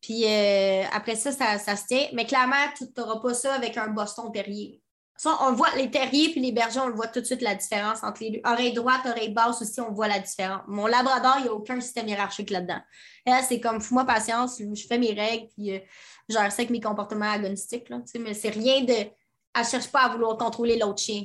Puis euh, après ça, ça, ça se tient. Mais clairement, tu n'auras pas ça avec un Boston terrier. On voit, les terriers puis les bergers, on le voit tout de suite la différence entre les deux. Oreille droite, oreille basse aussi, on voit la différence. Mon labrador, il n'y a aucun système hiérarchique là-dedans. Là, c'est comme fous-moi patience, je fais mes règles, puis euh, je ça avec mes comportements agonistiques. Là, sais, mais c'est rien de. Elle ne cherche pas à vouloir contrôler l'autre chien.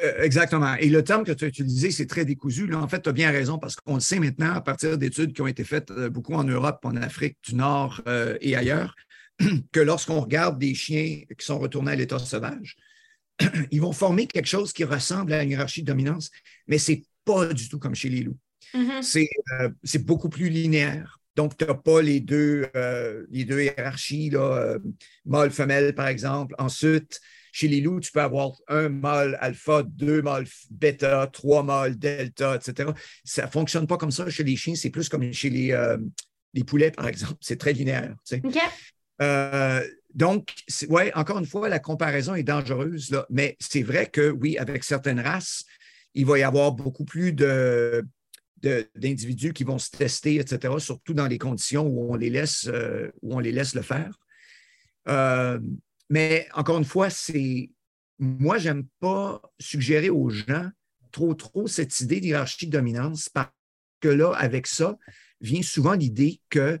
Euh, exactement. Et le terme que tu as utilisé, c'est très décousu. Là, en fait, tu as bien raison parce qu'on le sait maintenant à partir d'études qui ont été faites euh, beaucoup en Europe, en Afrique du Nord euh, et ailleurs, que lorsqu'on regarde des chiens qui sont retournés à l'état sauvage, ils vont former quelque chose qui ressemble à une hiérarchie de dominance, mais ce n'est pas du tout comme chez les loups. Mhm. C'est euh, c'est beaucoup plus linéaire. Donc, tu n'as pas les deux, euh, les deux hiérarchies, là, euh, mâle-femelle, par exemple. Ensuite, chez les loups, tu peux avoir un mâle alpha, deux mâles bêta, trois mâles delta, etc. Ça ne fonctionne pas comme ça chez les chiens, c'est plus comme chez les, les poulets, par exemple. C'est très linéaire. Donc, oui, encore une fois, la comparaison est dangereuse, là, mais c'est vrai que oui, avec certaines races, il va y avoir beaucoup plus de, d'individus qui vont se tester, etc., surtout dans les conditions où on les laisse, euh, où on les laisse le faire. Euh, mais encore une fois, c'est moi, j'aime pas suggérer aux gens trop, trop cette idée d'hierarchie de dominance parce que là, avec ça, vient souvent l'idée que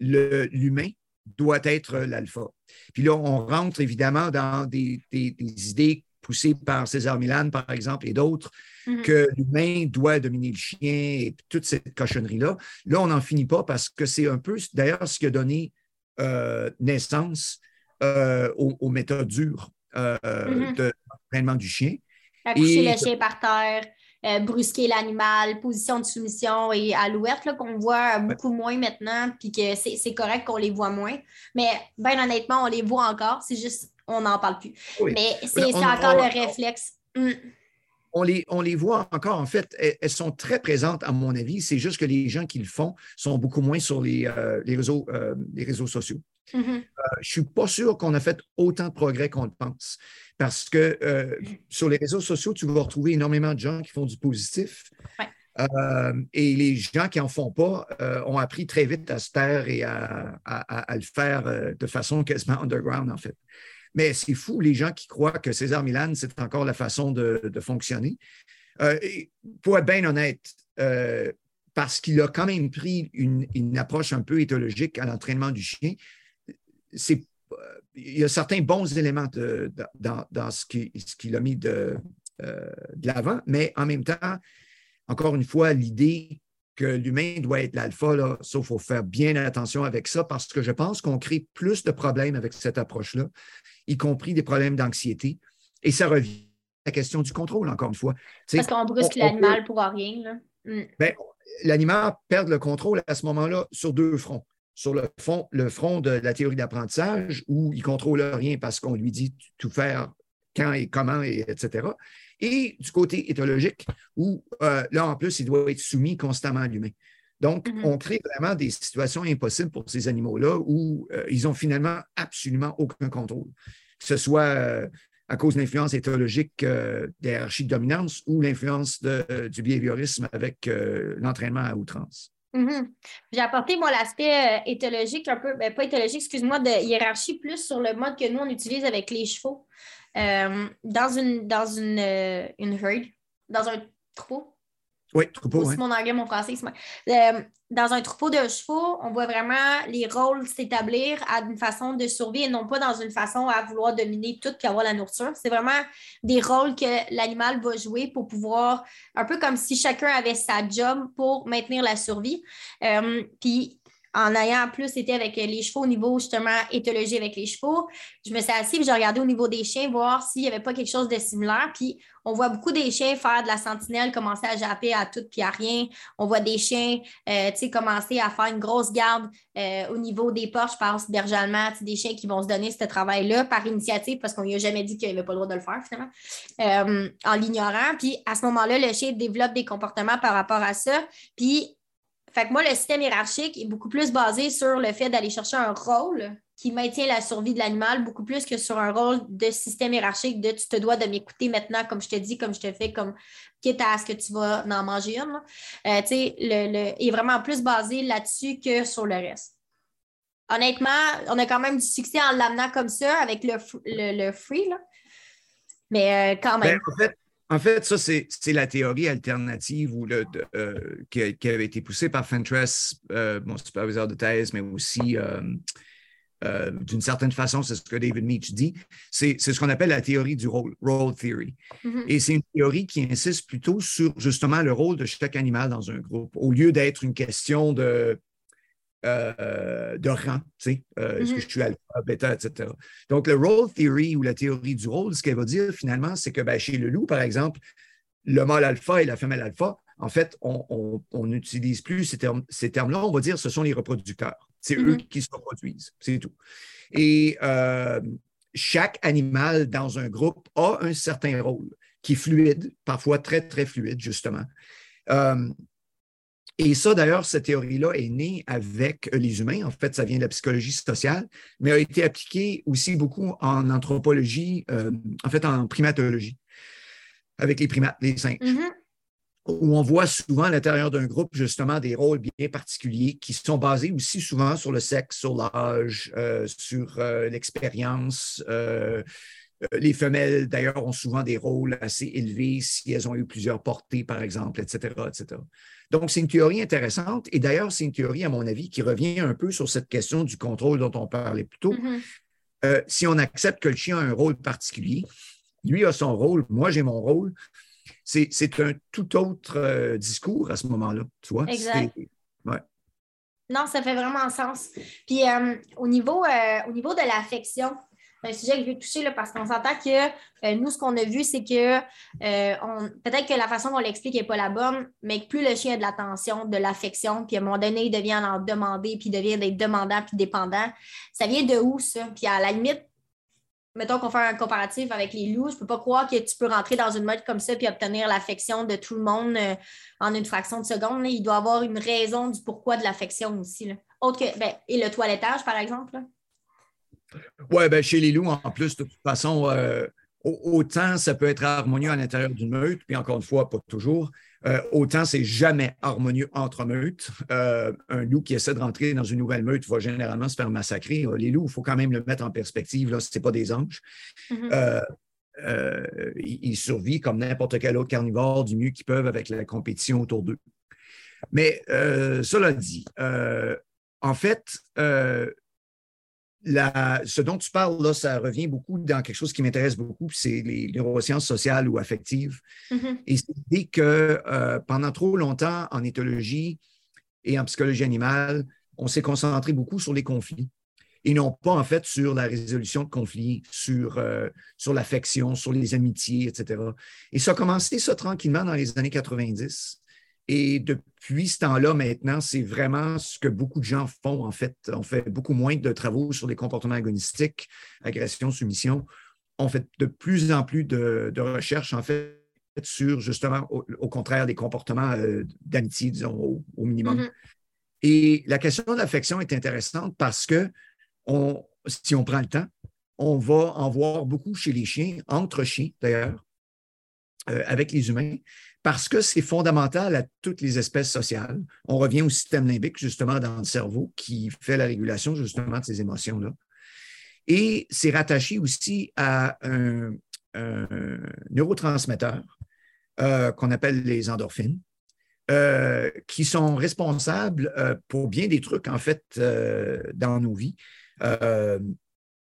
l'humain doit être l'alpha. Puis là, on rentre évidemment dans des, des idées poussé par César Milan, par exemple, et d'autres, mhm. que l'humain doit dominer le chien et toute cette cochonnerie-là. Là, on n'en finit pas parce que c'est un peu, d'ailleurs, ce qui a donné euh, naissance euh, aux, méthodes dures euh, mhm. de l'entraînement du chien. Accoucher le chien par terre, brusquer l'animal, position de soumission et alouette, qu'on voit beaucoup moins maintenant, puis que c'est correct qu'on les voit moins. Mais bien honnêtement, on les voit encore. C'est juste on n'en parle plus. Mais c'est encore le réflexe. Mm. On les, on les voit encore, en fait, elles, sont très présentes, à mon avis. C'est juste que les gens qui le font sont beaucoup moins sur les, euh, les, réseaux, euh, les réseaux sociaux. Mm-hmm. Euh, je ne suis pas sûr qu'on a fait autant de progrès qu'on le pense. Parce que sur les réseaux sociaux, tu vas retrouver énormément de gens qui font du positif. et les gens qui n'en font pas ont appris très vite à se taire et à, à le faire de façon quasiment underground, en fait. Mais c'est fou, les gens qui croient que César Milan, c'est encore la façon de, fonctionner. Euh, pour être bien honnête, euh, parce qu'il a quand même pris une, approche un peu éthologique à l'entraînement du chien, c'est, euh, il y a certains bons éléments dans, ce qu'il a mis de, de l'avant, mais en même temps, encore une fois, l'idée que l'humain doit être l'alpha, là, ça, il faut faire bien attention avec ça parce que je pense qu'on crée plus de problèmes avec cette approche-là y compris des problèmes d'anxiété. Et ça revient à la question du contrôle, encore une fois. Parce qu'on brusque l'animal pour rien. Mm. Ben, l'animal perd le contrôle à ce moment-là sur deux fronts. Sur le, fond, le front de la théorie d'apprentissage, où il ne contrôle rien parce qu'on lui dit tout faire quand et comment, et, etc. Et du côté éthologique, où euh, là, en plus, il doit être soumis constamment à l'humain. Donc, mm-hmm. on crée vraiment des situations impossibles pour ces animaux-là où euh, ils n'ont finalement absolument aucun contrôle, que ce soit euh, à cause de l'influence éthologique euh, des hiérarchies de dominance ou l'influence du behaviorisme avec l'entraînement à outrance. Mm-hmm. J'ai apporté, moi, l'aspect éthologique, un peu, ben, pas éthologique, excuse-moi, de hiérarchie plus sur le mode que nous, on utilise avec les chevaux. dans une, dans une, une herd, dans un troupeau, oui, troupeau. Aussi mon anglais, mon français. Euh, dans un troupeau de chevaux, on voit vraiment les rôles s'établir à une façon de survie et non pas dans une façon à vouloir dominer tout et avoir la nourriture. C'est vraiment des rôles que l'animal va jouer pour pouvoir, un peu comme si chacun avait sa job pour maintenir la survie. Euh, puis en ayant plus été avec les chevaux au niveau justement éthologie avec les chevaux, je me suis assise et j'ai regardé au niveau des chiens, voir s'il n'y avait pas quelque chose de similaire. Puis on voit beaucoup des chiens faire de la sentinelle, commencer à japper à tout puis à rien. On voit des chiens euh, commencer à faire une grosse garde euh, au niveau des portes, je pense, berger allemand, des chiens qui vont se donner ce travail-là par initiative parce qu'on lui a jamais dit qu'il n'avait pas le droit de le faire finalement, euh, en l'ignorant. Puis à ce moment-là, le chien développe des comportements par rapport à ça. Puis fait que moi, le système hiérarchique est beaucoup plus basé sur le fait d'aller chercher un rôle qui maintient la survie de l'animal, beaucoup plus que sur un rôle de système hiérarchique de tu te dois de m'écouter maintenant, comme je te dis, comme je te fais, comme quitte à ce que tu vas en manger une. Euh, tu sais, le, est vraiment plus basé là-dessus que sur le reste. Honnêtement, on a quand même du succès en l'amenant comme ça avec le, le, free, là. mais euh, quand même. Ben, en fait, ça, c'est la théorie alternative ou le, euh, qui, avait été poussée par Fentress, euh, mon superviseur de thèse, mais aussi, euh, d'une certaine façon, c'est ce que David Meach dit, c'est ce qu'on appelle la théorie du rôle, role theory. Mm-hmm. Et c'est une théorie qui insiste plutôt sur justement le rôle de chaque animal dans un groupe, au lieu d'être une question de euh, de rang, tu sais, euh, est-ce que mm-hmm. je suis alpha, bêta, etc. Donc, le role theory ou la théorie du rôle, ce qu'elle va dire finalement, c'est que ben, chez le loup, par exemple, le mâle alpha et la femelle alpha, en fait, on n'utilise plus ces termes-là, on va dire ce sont les reproducteurs. C'est eux mm-hmm. qui se reproduisent, c'est tout. Et euh, chaque animal dans un groupe a un certain rôle qui est fluide, parfois très, très fluide, justement. Et ça, d'ailleurs, cette théorie-là est née avec les humains. En fait, ça vient de la psychologie sociale, mais a été appliquée aussi beaucoup en anthropologie, euh, en fait, en primatologie, avec les primates, les singes. Mhm. Où on voit souvent à l'intérieur d'un groupe, justement, des rôles bien particuliers qui sont basés aussi souvent sur le sexe, sur l'âge, euh, sur euh, l'expérience. les femelles, d'ailleurs, ont souvent des rôles assez élevés si elles ont eu plusieurs portées, par exemple, etc., etc. Donc, c'est une théorie intéressante. Et d'ailleurs, c'est une théorie, à mon avis, qui revient un peu sur cette question du contrôle dont on parlait plus tôt. Mhm. Euh, si on accepte que le chien a un rôle particulier, lui a son rôle, moi j'ai mon rôle, c'est un tout autre euh, discours à ce moment-là, tu vois? Exact. Ouais. Non, ça fait vraiment sens. Puis euh, au, niveau, au niveau de l'affection, un sujet que je veux toucher là, parce qu'on s'entend que euh, nous, ce qu'on a vu, c'est que euh, peut-être que la façon dont on l'explique n'est pas la bonne, mais que plus le chien a de l'attention, de l'affection, puis à un moment donné, il devient en demander, puis il devient d'être demandant, puis dépendant. Ça vient de où, ça? Puis à la limite, mettons qu'on fait un comparatif avec les loups, je ne peux pas croire que tu peux rentrer dans une mode comme ça puis obtenir l'affection de tout le monde euh, en une fraction de seconde. Il doit avoir une raison du pourquoi de l'affection aussi. Autre que, ben, et le toilettage, par exemple. Oui, ben chez les loups, en plus, de toute façon, euh, autant ça peut être harmonieux à l'intérieur d'une meute, puis encore une fois, pas toujours. Euh, autant c'est jamais harmonieux entre meutes. Euh, un loup qui essaie de rentrer dans une nouvelle meute va généralement se faire massacrer. Les loups, il faut quand même le mettre en perspective. Ce n'est pas des anges. Mm-hmm. ils, survivent comme n'importe quel autre carnivore du mieux qu'ils peuvent avec la compétition autour d'eux. Mais cela dit, en fait, ce dont tu parles, là, ça revient beaucoup dans quelque chose qui m'intéresse beaucoup, c'est les neurosciences sociales ou affectives. Mm-hmm. Et c'est l'idée que euh, pendant trop longtemps, en éthologie et en psychologie animale, on s'est concentré beaucoup sur les conflits et non pas en fait sur la résolution de conflits, sur, euh, sur l'affection, sur les amitiés, etc. Et ça a commencé ça tranquillement dans les années 90. Et depuis ce temps-là, maintenant, c'est vraiment ce que beaucoup de gens font, en fait. On fait beaucoup moins de travaux sur les comportements agonistiques, agression, soumission. On fait de plus en plus de, recherches, en fait, sur justement, au, contraire, des comportements euh, d'amitié, disons, au, minimum. Mm-hmm. Et la question de l'affection est intéressante parce que on, si on prend le temps, on va en voir beaucoup chez les chiens, entre chiens d'ailleurs, euh, avec les humains parce que c'est fondamental à toutes les espèces sociales. On revient au système limbique, justement, dans le cerveau, qui fait la régulation, justement, de ces émotions-là. Et c'est rattaché aussi à un, neurotransmetteur euh, qu'on appelle les endorphines, euh, qui sont responsables euh, pour bien des trucs, en fait, dans nos vies.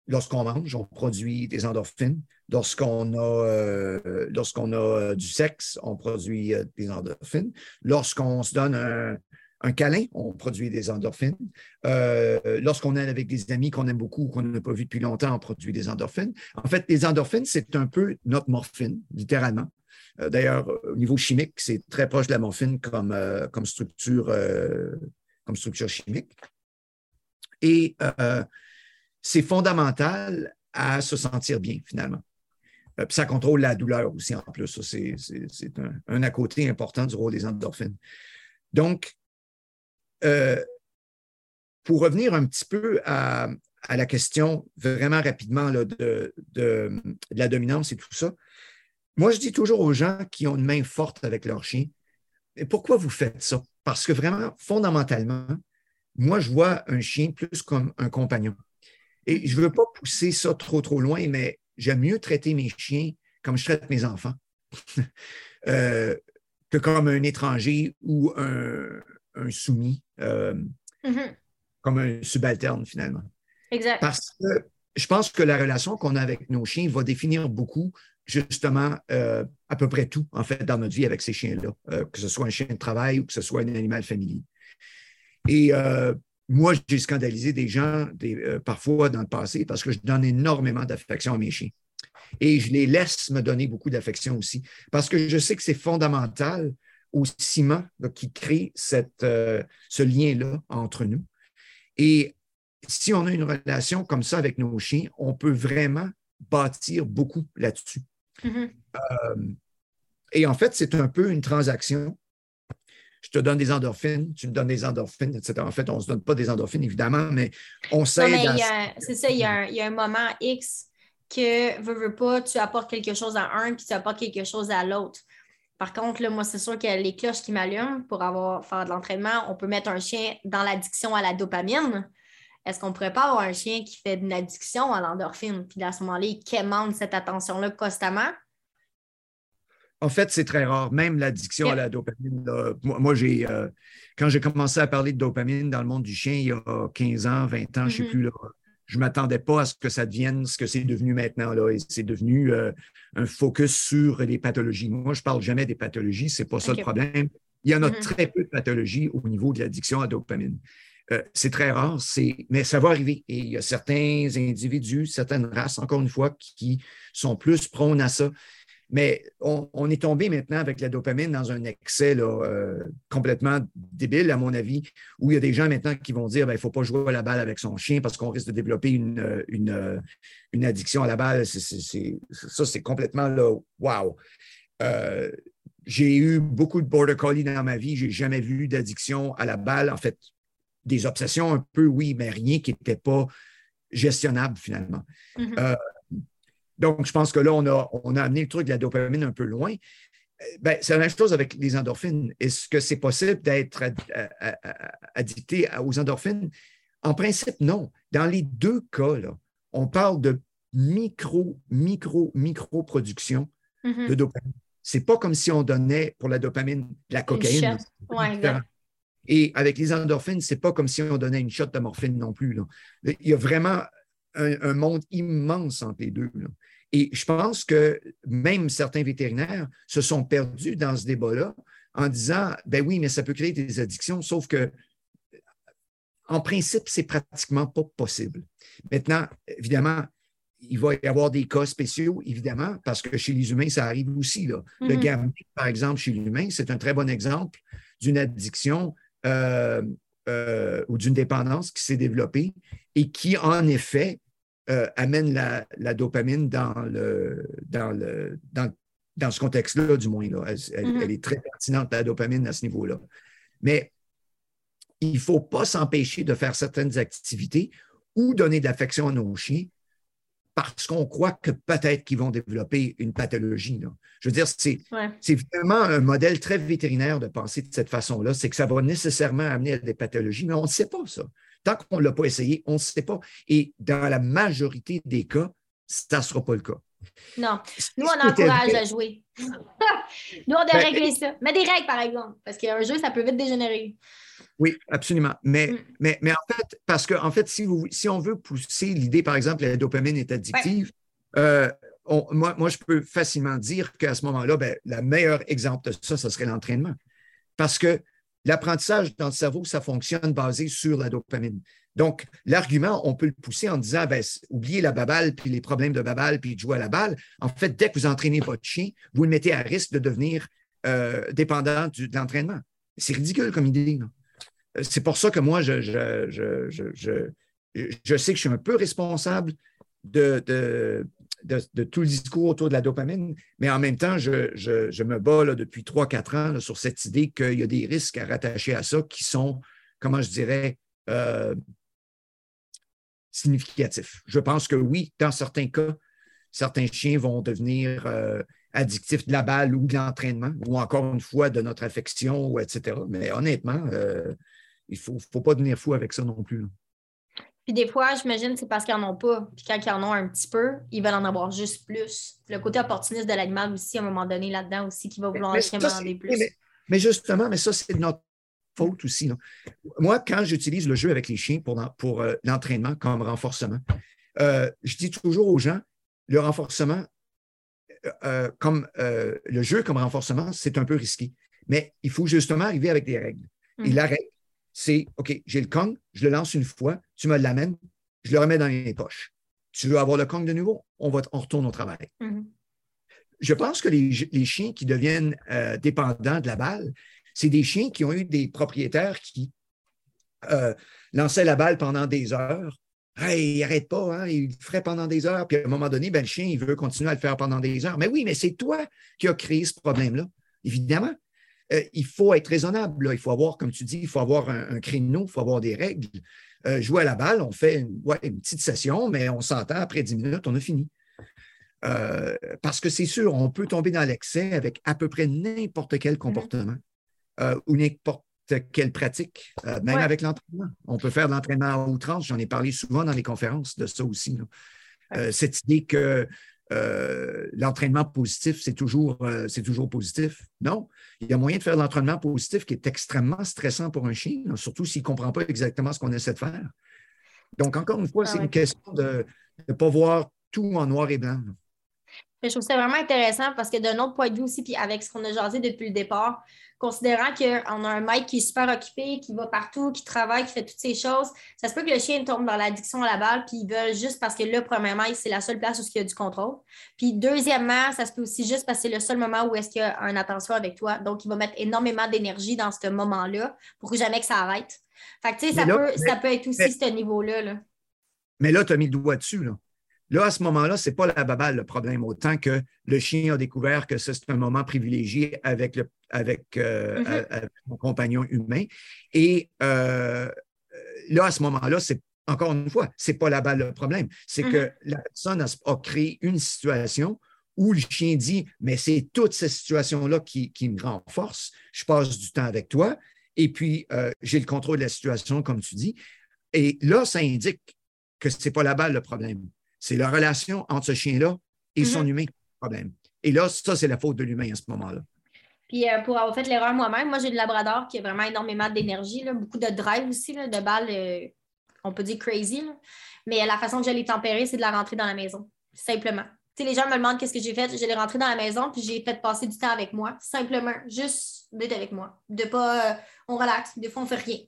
Lorsqu'on mange, on produit des endorphines. Lorsqu'on a, euh, lorsqu'on a euh, du sexe, on produit euh, des endorphines. Lorsqu'on se donne un, câlin, on produit des endorphines. lorsqu'on est avec des amis qu'on aime beaucoup ou qu'on n'a pas vu depuis longtemps, on produit des endorphines. En fait, les endorphines, c'est un peu notre morphine, littéralement. D'ailleurs, au niveau chimique, c'est très proche de la morphine comme, comme, structure, comme structure chimique. Et c'est fondamental à se sentir bien, finalement. Euh, ça contrôle la douleur aussi en plus. C'est un, à côté important du rôle des endorphines. Donc, euh, pour revenir un petit peu à, la question vraiment rapidement de, la dominance et tout ça, moi, je dis toujours aux gens qui ont une main forte avec leur chien, pourquoi vous faites ça? Parce que vraiment, fondamentalement, moi, je vois un chien plus comme un compagnon. Et je ne veux pas pousser ça trop, trop loin, mais j'aime mieux traiter mes chiens comme je traite mes enfants euh, que comme un étranger ou un, soumis, euh, mm-hmm. comme un subalterne finalement. Exact. Parce que je pense que la relation qu'on a avec nos chiens va définir beaucoup justement euh, à peu près tout, en fait, dans notre vie avec ces chiens-là, que ce soit un chien de travail ou que ce soit un animal familier. Et moi, j'ai scandalisé des gens euh, parfois dans le passé parce que je donne énormément d'affection à mes chiens. Et je les laisse me donner beaucoup d'affection aussi parce que je sais que c'est fondamental au ciment qui crée cette, euh, ce lien-là entre nous. Et si on a une relation comme ça avec nos chiens, on peut vraiment bâtir beaucoup là-dessus. Mm-hmm. Euh, et en fait, c'est un peu une transaction je te donne des endorphines, tu me donnes des endorphines, etc. En fait, on ne se donne pas des endorphines, évidemment, mais on sait. C'est ça, il y, a un, moment X que, veux, veux pas, tu apportes quelque chose à un, puis tu apportes quelque chose à l'autre. Par contre, là, moi, c'est sûr que les cloches qui m'allument pour avoir faire de l'entraînement, on peut mettre un chien dans l'addiction à la dopamine. Est-ce qu'on ne pourrait pas avoir un chien qui fait une addiction à l'endorphine, puis à ce moment-là, il quémande cette attention-là constamment? En fait, c'est très rare. Même l'addiction à la dopamine. moi, j'ai, euh, quand j'ai commencé à parler de dopamine dans le monde du chien il y a 15 ans, 20 ans, je ne sais mm-hmm. plus, là, je ne m'attendais pas à ce que ça devienne ce que c'est devenu maintenant. Là, et c'est devenu euh, un focus sur les pathologies. Moi, je ne parle jamais des pathologies, ce n'est pas ça le problème. Il y en a mm-hmm. très peu de pathologies au niveau de l'addiction à dopamine. Euh, c'est très rare, mais ça va arriver. Et il y a certains individus, certaines races, encore une fois, qui sont plus prônes à ça. Mais on, est tombé maintenant avec la dopamine dans un excès euh, complètement débile, à mon avis, où il y a des gens maintenant qui vont dire ben, il ne faut pas jouer à la balle avec son chien parce qu'on risque de développer une, une, addiction à la balle. ça, c'est complètement là, wow. Euh, j'ai eu beaucoup de border collie dans ma vie. Je n'ai jamais vu d'addiction à la balle. En fait, des obsessions un peu, oui, mais rien qui n'était pas gestionnable finalement. Mm-hmm. Euh, donc, je pense que là, on a, on a amené le truc de la dopamine un peu loin. Euh, ben, c'est la même chose avec les endorphines. Est-ce que c'est possible d'être addicté aux endorphines? En principe, non. Dans les deux cas, là, on parle de micro, micro, micro production mm-hmm. de dopamine. C'est pas comme si on donnait pour la dopamine de la cocaïne. Et avec les endorphines, c'est pas comme si on donnait une shot de morphine non plus. Il y a vraiment un, monde immense entre les deux. Et je pense que même certains vétérinaires se sont perdus dans ce débat-là en disant ben oui, mais ça peut créer des addictions, sauf que en principe, c'est pratiquement pas possible. Maintenant, évidemment, il va y avoir des cas spéciaux, évidemment, parce que chez les humains, ça arrive aussi. Là. Le mm-hmm. gamme, par exemple, chez l'humain, c'est un très bon exemple d'une addiction euh, euh, ou d'une dépendance qui s'est développée et qui, en effet, euh, amène la, dopamine dans, le, dans, le, dans, ce contexte-là, du moins. Là. Mm-hmm. Elle, est très pertinente, la dopamine, à ce niveau-là. Mais il ne faut pas s'empêcher de faire certaines activités ou donner de l'affection à nos chiens parce qu'on croit que peut-être qu'ils vont développer une pathologie. Je veux dire, c'est vraiment un modèle très vétérinaire de penser de cette façon-là. C'est que ça va nécessairement amener à des pathologies, mais on ne sait pas ça. Tant qu'on ne l'a pas essayé, on ne sait pas. Et dans la majorité des cas, ça ne sera pas le cas. Non. Nous, on encourage à jouer. Nous, on a ben, régler ça. Mais des règles, par exemple, parce qu'un jeu, ça peut vite dégénérer. Oui, absolument. Mais, mm. mais, mais en fait, parce qu'en en fait, si, vous, si on veut pousser l'idée, par exemple, la dopamine est addictive, euh, moi, moi, je peux facilement dire qu'à ce moment-là, ben, le meilleur exemple de ça, ce serait l'entraînement. Parce que l'apprentissage dans le cerveau, ça fonctionne basé sur la dopamine. Donc, l'argument, on peut le pousser en disant, ben, oubliez la baballe, puis les problèmes de baballe, puis de jouer à la balle. En fait, dès que vous entraînez votre chien, vous le mettez à risque de devenir euh, dépendant de l'entraînement. C'est ridicule comme idée. C'est pour ça que moi, je, je, sais que je suis un peu responsable de, de, tout le discours autour de la dopamine, mais en même temps, je, me bats depuis 3-4 ans sur cette idée qu'il y a des risques à rattacher à ça qui sont, comment je dirais, euh, significatifs. Je pense que oui, dans certains cas, certains chiens vont devenir euh, addictifs de la balle ou de l'entraînement, ou encore une fois de notre affection, etc. Mais honnêtement, euh, il ne faut, pas devenir fou avec ça non plus. Puis des fois, j'imagine c'est parce qu'ils n'en ont pas. Puis quand ils en ont un petit peu, ils veulent en avoir juste plus. Le côté opportuniste de l'animal aussi, à un moment donné, là-dedans aussi, qui va vouloir en plus. Mais, justement, mais ça, c'est notre faute aussi. Moi, quand j'utilise le jeu avec les chiens pour, pour euh, l'entraînement comme renforcement, euh, je dis toujours aux gens, le renforcement, euh, comme le jeu comme renforcement, c'est un peu risqué. Mais il faut justement arriver avec des règles. Et hmm. la règle, c'est OK, j'ai le Kong, je le lance une fois, tu me l'amènes, je le remets dans les poches. Tu veux avoir le Kong de nouveau, on, va, retourne au travail. Mm-hmm. Je pense que les, chiens qui deviennent euh, dépendants de la balle, c'est des chiens qui ont eu des propriétaires qui euh, lançaient la balle pendant des heures. il n'arrête pas, hein, il le ferait pendant des heures, puis à un moment donné, ben, le chien, il veut continuer à le faire pendant des heures. Mais oui, mais c'est toi qui as créé ce problème-là, évidemment. euh, il faut être raisonnable. Il faut avoir, comme tu dis, il faut avoir un, créneau, il faut avoir des règles. Euh, jouer à la balle, on fait une, une petite session, mais on s'entend après 10 minutes, on a fini. Euh, parce que c'est sûr, on peut tomber dans l'excès avec à peu près n'importe quel mm-hmm. comportement ou n'importe quelle pratique, même avec l'entraînement. On peut faire de l'entraînement à outrance. J'en ai parlé souvent dans les conférences de ça aussi. cette idée que euh, l'entraînement positif, c'est toujours, euh, c'est toujours positif. Non, il y a moyen de faire de l'entraînement positif qui est extrêmement stressant pour un chien, surtout s'il ne comprend pas exactement ce qu'on essaie de faire. Donc, encore une fois, ah c'est une question de ne pas voir tout en noir et blanc. Je trouve ça vraiment intéressant parce que d'un autre point de vue aussi, puis avec ce qu'on a jasé depuis le départ, considérant qu'on a un maître qui est super occupé, qui va partout, qui travaille, qui fait toutes ces choses, ça se peut que le chien tombe dans l'addiction à la balle, puis ils veulent juste parce que là, premièrement, c'est la seule place où il y a du contrôle. Puis deuxièmement, ça se peut aussi juste parce que c'est le seul moment où est-ce qu'il y a une attention avec toi. Donc, il va mettre énormément d'énergie dans ce moment-là pour que jamais que ça arrête. Fait que, tu sais, ça, peut, ça peut être aussi ce niveau-là. Là. Mais là, tu as mis le doigt dessus, là. Là, à ce moment-là, ce n'est pas la babale le problème, autant que le chien a découvert que c'est un moment privilégié avec, le, avec, euh, mm-hmm. mon compagnon humain. Et euh, là, à ce moment-là, c'est encore une fois, ce n'est pas la balle le problème. C'est que mm-hmm. la personne a, créé une situation où le chien dit Mais c'est toute cette situation-là qui, me renforce. Je passe du temps avec toi et puis euh, j'ai le contrôle de la situation, comme tu dis. Et là, ça indique que ce n'est pas la balle le problème. C'est la relation entre ce chien-là et son mhm. humain problème. Et là, ça, c'est la faute de l'humain à ce moment-là. Puis euh, pour avoir fait l'erreur moi-même, moi, j'ai le labrador qui a vraiment énormément d'énergie, beaucoup de drive aussi, de balles, euh, on peut dire crazy. Mais la façon que je l'ai c'est de la rentrer dans la maison, simplement. sais, les gens me demandent qu'est-ce que j'ai fait. Je l'ai rentré dans la maison, puis j'ai fait passer du temps avec moi, simplement, juste d'être avec moi. De pas, euh, on relaxe, des fois, on fait rien.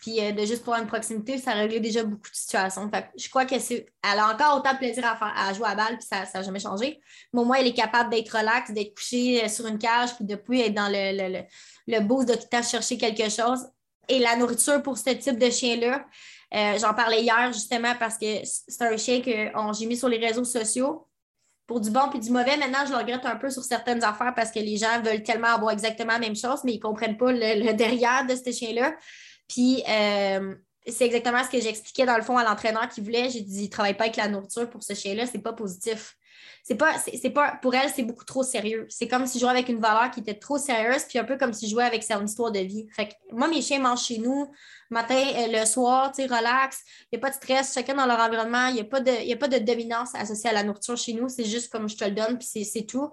Puis euh, de juste pour une proximité, ça réglait déjà beaucoup de situations. je crois qu'elle a encore autant de plaisir à, jouer à balle, puis ça n'a jamais changé. Mais au moins, elle est capable d'être relaxe, d'être couchée euh, sur une cage, puis de plus être dans le, le, le, boost de tout le chercher quelque chose. Et la nourriture pour ce type de chien-là, euh, j'en parlais hier justement parce que c'est un chien que j'ai mis sur les réseaux sociaux pour du bon puis du mauvais. Maintenant, je le regrette un peu sur certaines affaires parce que les gens veulent tellement avoir exactement la même chose, mais ils ne comprennent pas le, derrière de ce chien-là. Puis, euh, c'est exactement ce que j'expliquais dans le fond à l'entraîneur qui voulait. J'ai dit, il travaille pas avec la nourriture pour ce chien-là, c'est pas positif. C'est pas, c'est, pas, pour elle, c'est beaucoup trop sérieux. C'est comme si je jouais avec une valeur qui était trop sérieuse, puis un peu comme si je jouais avec son histoire de vie. Fait que moi, mes chiens mangent chez nous, matin, euh, le soir, tu relax. Il n'y a pas de stress, chacun dans leur environnement. Il n'y a, pas de, a pas de dominance associée à la nourriture chez nous. C'est juste comme je te le donne, puis c'est tout.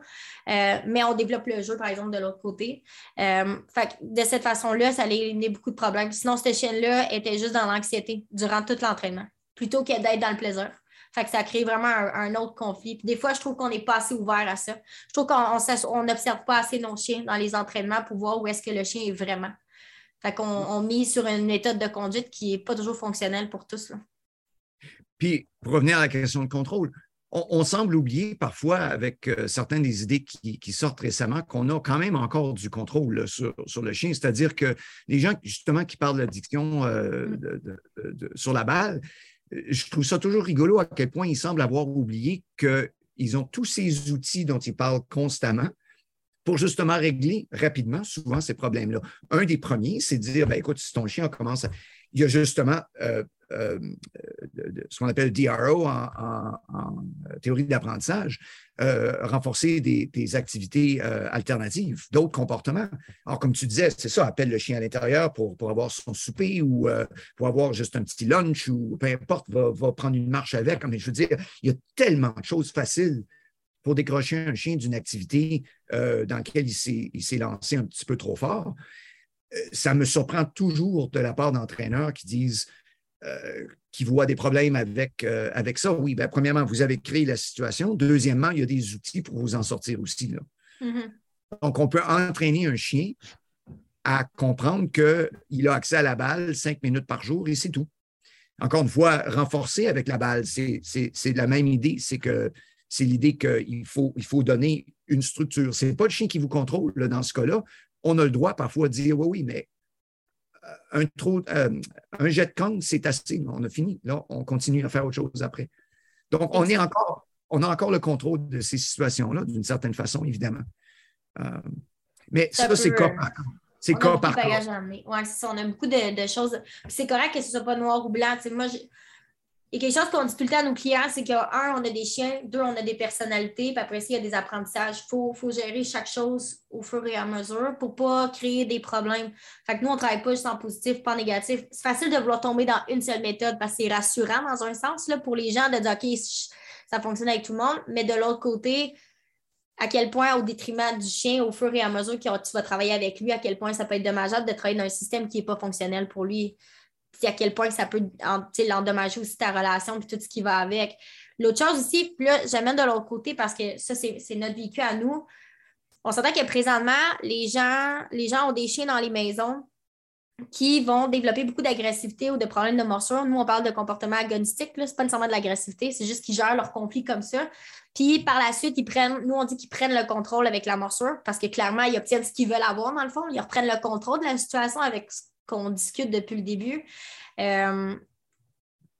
Euh, mais on développe le jeu, par exemple, de l'autre côté. Euh, fait que de cette façon-là, ça allait éliminer beaucoup de problèmes. Sinon, cette chienne-là était juste dans l'anxiété durant tout l'entraînement, plutôt que d'être dans le plaisir. Fait que ça crée vraiment un, autre conflit. des fois, je trouve qu'on n'est pas assez ouvert à ça. Je trouve qu'on n'observe pas assez nos chiens dans les entraînements pour voir où est-ce que le chien est vraiment. Fait qu'on on mise sur une méthode de conduite qui n'est pas toujours fonctionnelle pour tous. Puis, pour revenir à la question de contrôle, on, semble oublier parfois, avec euh, certaines des idées qui, sortent récemment, qu'on a quand même encore du contrôle sur, le chien. C'est-à-dire que les gens, justement, qui parlent d'addiction euh, mm. sur la balle, je trouve ça toujours rigolo à quel point ils semblent avoir oublié qu'ils ont tous ces outils dont ils parlent constamment pour justement régler rapidement souvent ces problèmes-là. Un des premiers, c'est de dire, ben, écoute, si ton chien commence à... Il y a justement euh, euh, ce qu'on appelle DRO en, théorie d'apprentissage, euh, renforcer des, activités alternatives, d'autres comportements. Alors, comme tu disais, c'est ça, appelle le chien à l'intérieur pour, pour avoir son souper ou pour avoir juste un petit lunch ou peu importe, va, va prendre une marche avec. Mais je veux dire, il y a tellement de choses faciles pour décrocher un chien d'une activité euh, dans laquelle il s'est lancé un petit peu trop fort. Euh, ça me surprend toujours de la part d'entraîneurs qui disent euh, qui voient des problèmes avec, avec ça. Oui, bien, premièrement, vous avez créé la situation. Deuxièmement, il y a des outils pour vous en sortir aussi. Là. Mm-hmm. Donc, on peut entraîner un chien à comprendre qu'il a accès à la balle cinq minutes par jour et c'est tout. Encore une fois, renforcer avec la balle, c'est la même idée. C'est que c'est l'idée qu'il faut, il faut donner une structure. Ce n'est pas le chien qui vous contrôle dans ce cas-là. On a le droit parfois de dire oui, oui, mais euh, un, euh, un jet de canne, c'est assez. On a fini. Là, on continue à faire autre chose après. Donc, on, est encore, on a encore le contrôle de ces situations-là, d'une certaine façon, évidemment. Euh, Mais ça, c'est cas par cas. C'est cas par cas. Ça. On a beaucoup de, choses. C'est correct que ce ne soit pas noir ou blanc. moi, a quelque chose qu'on dit tout le temps à nos clients, c'est qu'un, on a des chiens, deux, on a des personnalités, puis après, il y a des apprentissages. Il faut, faut, gérer chaque chose au fur et à mesure pour ne pas créer des problèmes. Fait que nous, on ne travaille pas juste en positif, pas en négatif. C'est facile de vouloir tomber dans une seule méthode parce que c'est rassurant dans un sens là, pour les gens de dire OK, ça fonctionne avec tout le monde, mais de l'autre côté, à quel point, au détriment du chien, au fur et à mesure que tu vas travailler avec lui, à quel point ça peut être dommageable de travailler dans un système qui n'est pas fonctionnel pour lui à quel point ça peut l'endommager aussi ta relation et tout ce qui va avec. L'autre chose aussi, puis là, j'amène de l'autre côté parce que ça, c'est notre vécu à nous. On s'entend que présentement, les gens, les gens ont des chiens dans les maisons qui vont développer beaucoup d'agressivité ou de problèmes de morsure. Nous, on parle de comportement agonistique, ce pas nécessairement de l'agressivité, c'est juste qu'ils gèrent leur conflit comme ça. Puis par la suite, ils prennent, nous, on dit qu'ils prennent le contrôle avec la morsure parce que clairement, ils obtiennent ce qu'ils veulent avoir dans le fond. Ils reprennent le contrôle de la situation avec qu'on discute depuis le début. Euh,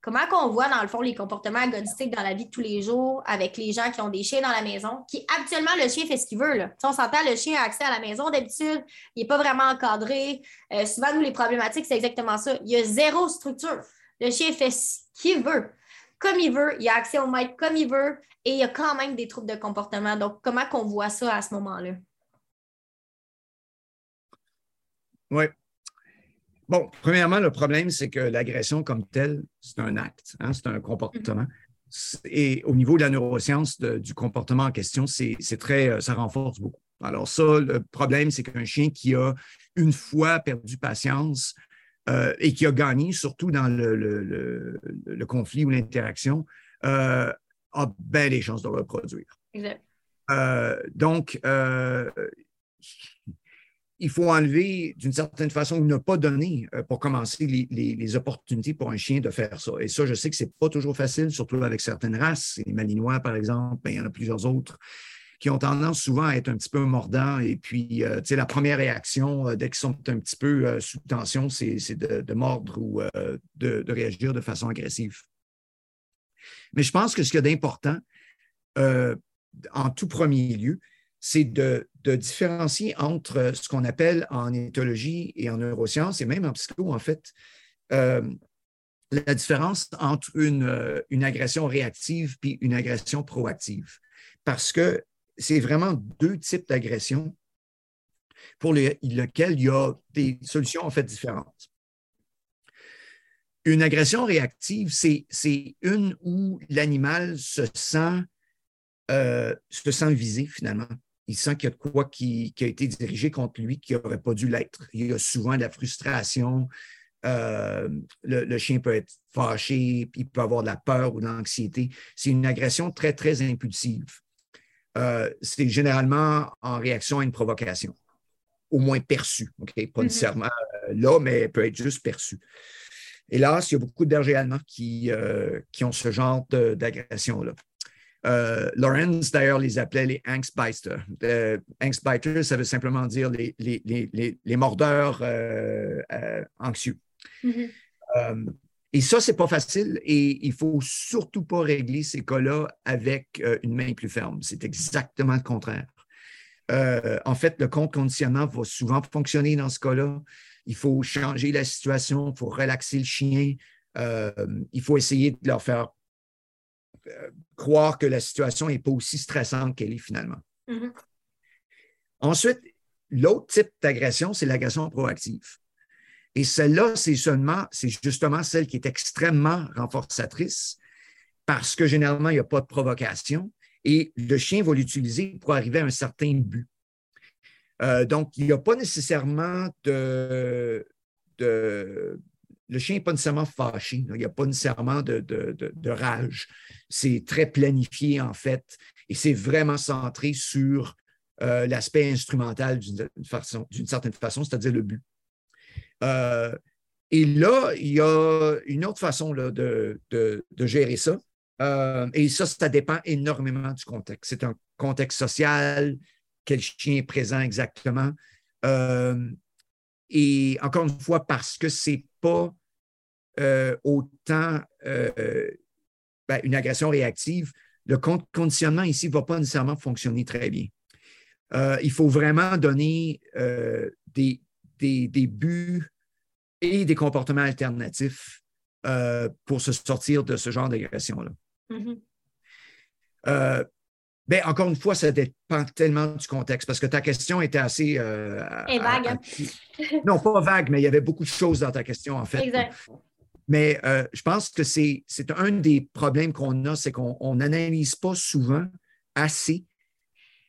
comment qu'on voit, dans le fond, les comportements agonistiques dans la vie de tous les jours avec les gens qui ont des chiens dans la maison, qui actuellement, le chien fait ce qu'il veut. Là. On s'entend, le chien a accès à la maison d'habitude, il n'est pas vraiment encadré. Euh, souvent, nous, les problématiques, c'est exactement ça. Il y a zéro structure. Le chien fait ce qu'il veut, comme il veut, il a accès au maître comme il veut, et il y a quand même des troubles de comportement. Donc, comment qu'on voit ça à ce moment-là? Oui, Bon, premièrement, le problème, c'est que l'agression comme telle, c'est un acte, hein, c'est un comportement. Et au niveau de la neuroscience du comportement en question, c'est très, euh, ça renforce beaucoup. Alors ça, le problème, c'est qu'un chien qui a une fois perdu patience euh, et qui a gagné, surtout dans le, conflit ou l'interaction, euh, a bien les chances de reproduire. Exact. donc, il faut enlever d'une certaine façon ou ne pas donner euh, pour commencer les, opportunités pour un chien de faire ça. Et ça, je sais que ce n'est pas toujours facile, surtout avec certaines races. Les Malinois, par exemple, ben, il y en a plusieurs autres qui ont tendance souvent à être un petit peu mordants. Et puis, euh, tu sais, la première réaction, euh, dès qu'ils sont un petit peu sous tension, c'est de, mordre ou de, réagir de façon agressive. Mais je pense que ce qu'il y a d'important, en tout premier lieu, c'est de, différencier entre ce qu'on appelle en éthologie et en neurosciences, et même en psycho, en fait, euh, la différence entre une, une, agression réactive puis une agression proactive. Parce que c'est vraiment deux types d'agressions pour lesquels il y a des solutions en fait différentes. Une agression réactive, c'est une où l'animal se sent, euh, se sent visé finalement il sent qu'il y a de quoi qui, a été dirigé contre lui qui n'aurait pas dû l'être. Il y a souvent de la frustration. Euh, le, chien peut être fâché, il peut avoir de la peur ou de l'anxiété. C'est une agression très, très impulsive. Euh, c'est généralement en réaction à une provocation, au moins perçue. Pas mm-hmm. nécessairement euh, là, mais peut être juste perçue. Hélas, il y a beaucoup de bergers allemands qui, qui ont ce genre d'agression-là. Euh, Lawrence, d'ailleurs, les appelait les Angstbiter. Euh, Angstbiter, ça veut simplement dire les, les, mordeurs euh, anxieux. Mm-hmm. et ça, c'est pas facile et il faut surtout pas régler ces cas-là avec une main plus ferme. C'est exactement le contraire. en fait, le compte conditionnement va souvent fonctionner dans ce cas-là. Il faut changer la situation, il faut relaxer le chien. il faut essayer de leur faire euh, croire que la situation n'est pas aussi stressante qu'elle est finalement. Mm-hmm. Ensuite, l'autre type d'agression, c'est l'agression proactive. Et celle-là, c'est seulement, c'est justement celle qui est extrêmement renforçatrice parce que généralement, il n'y a pas de provocation et le chien va l'utiliser pour arriver à un certain but. Euh, donc, il n'y a pas nécessairement de, de, le chien n'est pas nécessairement fâché, il n'y a pas nécessairement de, rage. C'est très planifié, en fait, et c'est vraiment centré sur euh, l'aspect instrumental d'une certaine façon, c'est-à-dire le but. Euh, et là, il y a une autre façon de, gérer ça. Euh, et ça, ça dépend énormément du contexte. C'est un contexte social, quel chien est présent exactement. et encore une fois, parce que ce n'est pas euh, autant euh, ben, une agression réactive, le conditionnement ici ne va pas nécessairement fonctionner très bien. euh, il faut vraiment donner des, des, buts et des comportements alternatifs pour se sortir de ce genre d'agression-là. Mm-hmm. Ben, encore une fois, ça dépend tellement du contexte parce que ta question était assez. vague. Hein? non, pas vague, mais il y avait beaucoup de choses dans ta question, en fait. Exact. Mais je pense que c'est un des problèmes qu'on a, c'est qu'on n'analyse pas souvent assez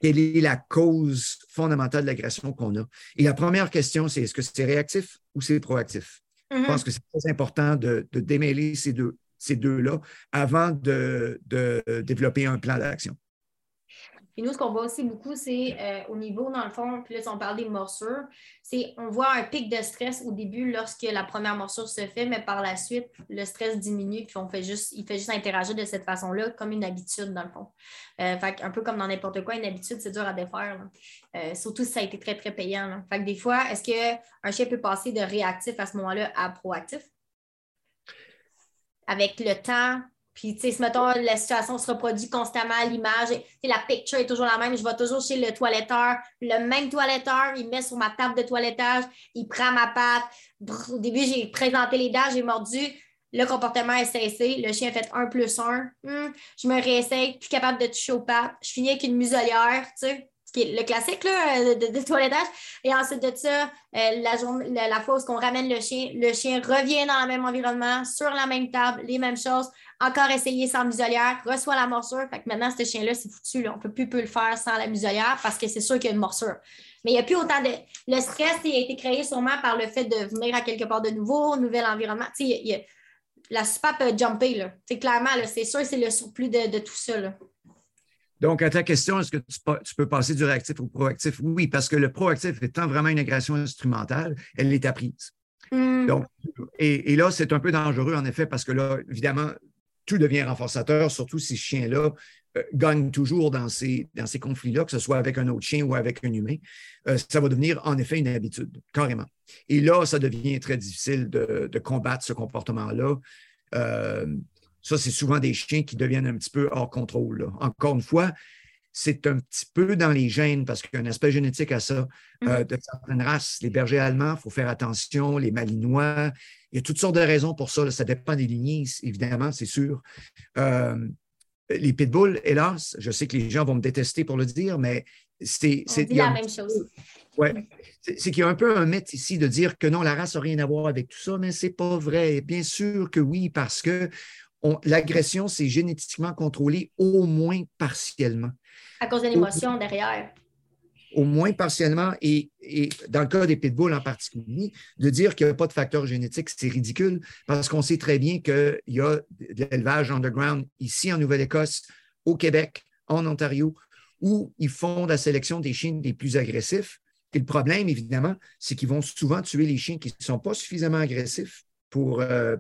quelle est la cause fondamentale de l'agression qu'on a. Et la première question, c'est est-ce que c'est réactif ou c'est proactif? Je mm-hmm. pense que c'est très important de, démêler ces deux, ces deux-là avant de développer un plan d'action. Puis nous, ce qu'on voit aussi beaucoup, c'est euh, au niveau, dans le fond, puis là, si on parle des morsures, c'est on voit un pic de stress au début lorsque la première morsure se fait, mais par la suite, le stress diminue, puis on fait juste, il fait juste interagir de cette façon-là, comme une habitude, dans le fond. Euh, fait un peu comme dans n'importe quoi, une habitude, c'est dur à défaire. Euh, surtout si ça a été très, très payant. Fait que des fois, est-ce qu'un chien peut passer de réactif à ce moment-là à proactif? Avec le temps, puis, tu sais, mettons, la situation se reproduit constamment, l'image, la picture est toujours la même, je vais toujours chez le toiletteur, le même toiletteur, il met sur ma table de toilettage, il prend ma patte. au début, j'ai présenté les dents, j'ai mordu. Le comportement est cessé. Le chien a fait un plus un. Hmm, je me réessaye, plus capable de toucher aux pattes. Je finis avec une muselière, tu sais, qui est le classique là, de, toilettage. Et ensuite de ça, euh, la, journée, la, fois où on ramène le chien, le chien revient dans le même environnement, sur la même table, les mêmes choses encore essayer sans muselière, reçoit la morsure. Fait que maintenant, ce chien-là, c'est foutu. On ne peut plus, le faire sans la muselière parce que c'est sûr qu'il y a une morsure. Mais il n'y a plus autant de. Le stress a été créé sûrement par le fait de venir à quelque part de nouveau, nouvel environnement. Tu sais, la SPAP a jumpé. Là. clairement, c'est sûr c'est le surplus de, tout ça. Donc, à ta question, est-ce que tu, peux passer du réactif au proactif? Oui, parce que le proactif étant vraiment une agression instrumentale, elle est apprise. Hmm. Donc, et, et, là, c'est un peu dangereux, en effet, parce que là, évidemment, tout devient renforçateur, surtout si ce chien-là euh, gagne toujours dans ces, dans ces conflits-là, que ce soit avec un autre chien ou avec un humain. Euh, ça va devenir en effet une habitude, carrément. Et là, ça devient très difficile de, combattre ce comportement-là. Euh, ça, c'est souvent des chiens qui deviennent un petit peu hors contrôle. Encore une fois, c'est un petit peu dans les gènes parce qu'il y a un aspect génétique à ça. Mm-hmm. de certaines races, les bergers allemands, il faut faire attention, les malinois, il y a toutes sortes de raisons pour ça. Ça dépend des lignées, évidemment, c'est sûr. Euh, les pitbulls, hélas, je sais que les gens vont me détester pour le dire, mais c'est. C'est la même chose. Oui. C'est qu'il y a un peu un mythe ici de dire que non, la race n'a rien à voir avec tout ça, mais ce n'est pas vrai. Bien sûr que oui, parce que l'agression, c'est génétiquement contrôlé au moins partiellement. À cause de l'émotion derrière au moins partiellement, et, dans le cas des pitbulls en particulier, de dire qu'il n'y a pas de facteur génétique, c'est ridicule parce qu'on sait très bien qu'il y a de l'élevage underground ici en Nouvelle-Écosse, au Québec, en Ontario, où ils font la sélection des chiens les plus agressifs. Et le problème, évidemment, c'est qu'ils vont souvent tuer les chiens qui ne sont pas suffisamment agressifs pour, euh,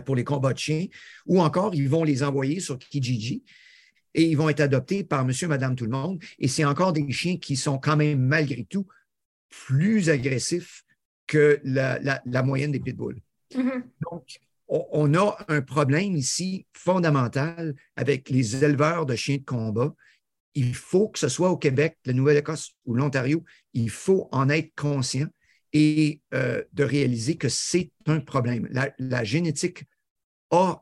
pour les combats de chiens, ou encore ils vont les envoyer sur Kijiji, et ils vont être adoptés par monsieur, madame, tout le monde. Et c'est encore des chiens qui sont quand même, malgré tout, plus agressifs que la, moyenne des pitbulls. Mm-hmm. Donc, on, a un problème ici fondamental avec les éleveurs de chiens de combat. Il faut que ce soit au Québec, la Nouvelle-Écosse ou l'Ontario, il faut en être conscient et euh, de réaliser que c'est un problème. la génétique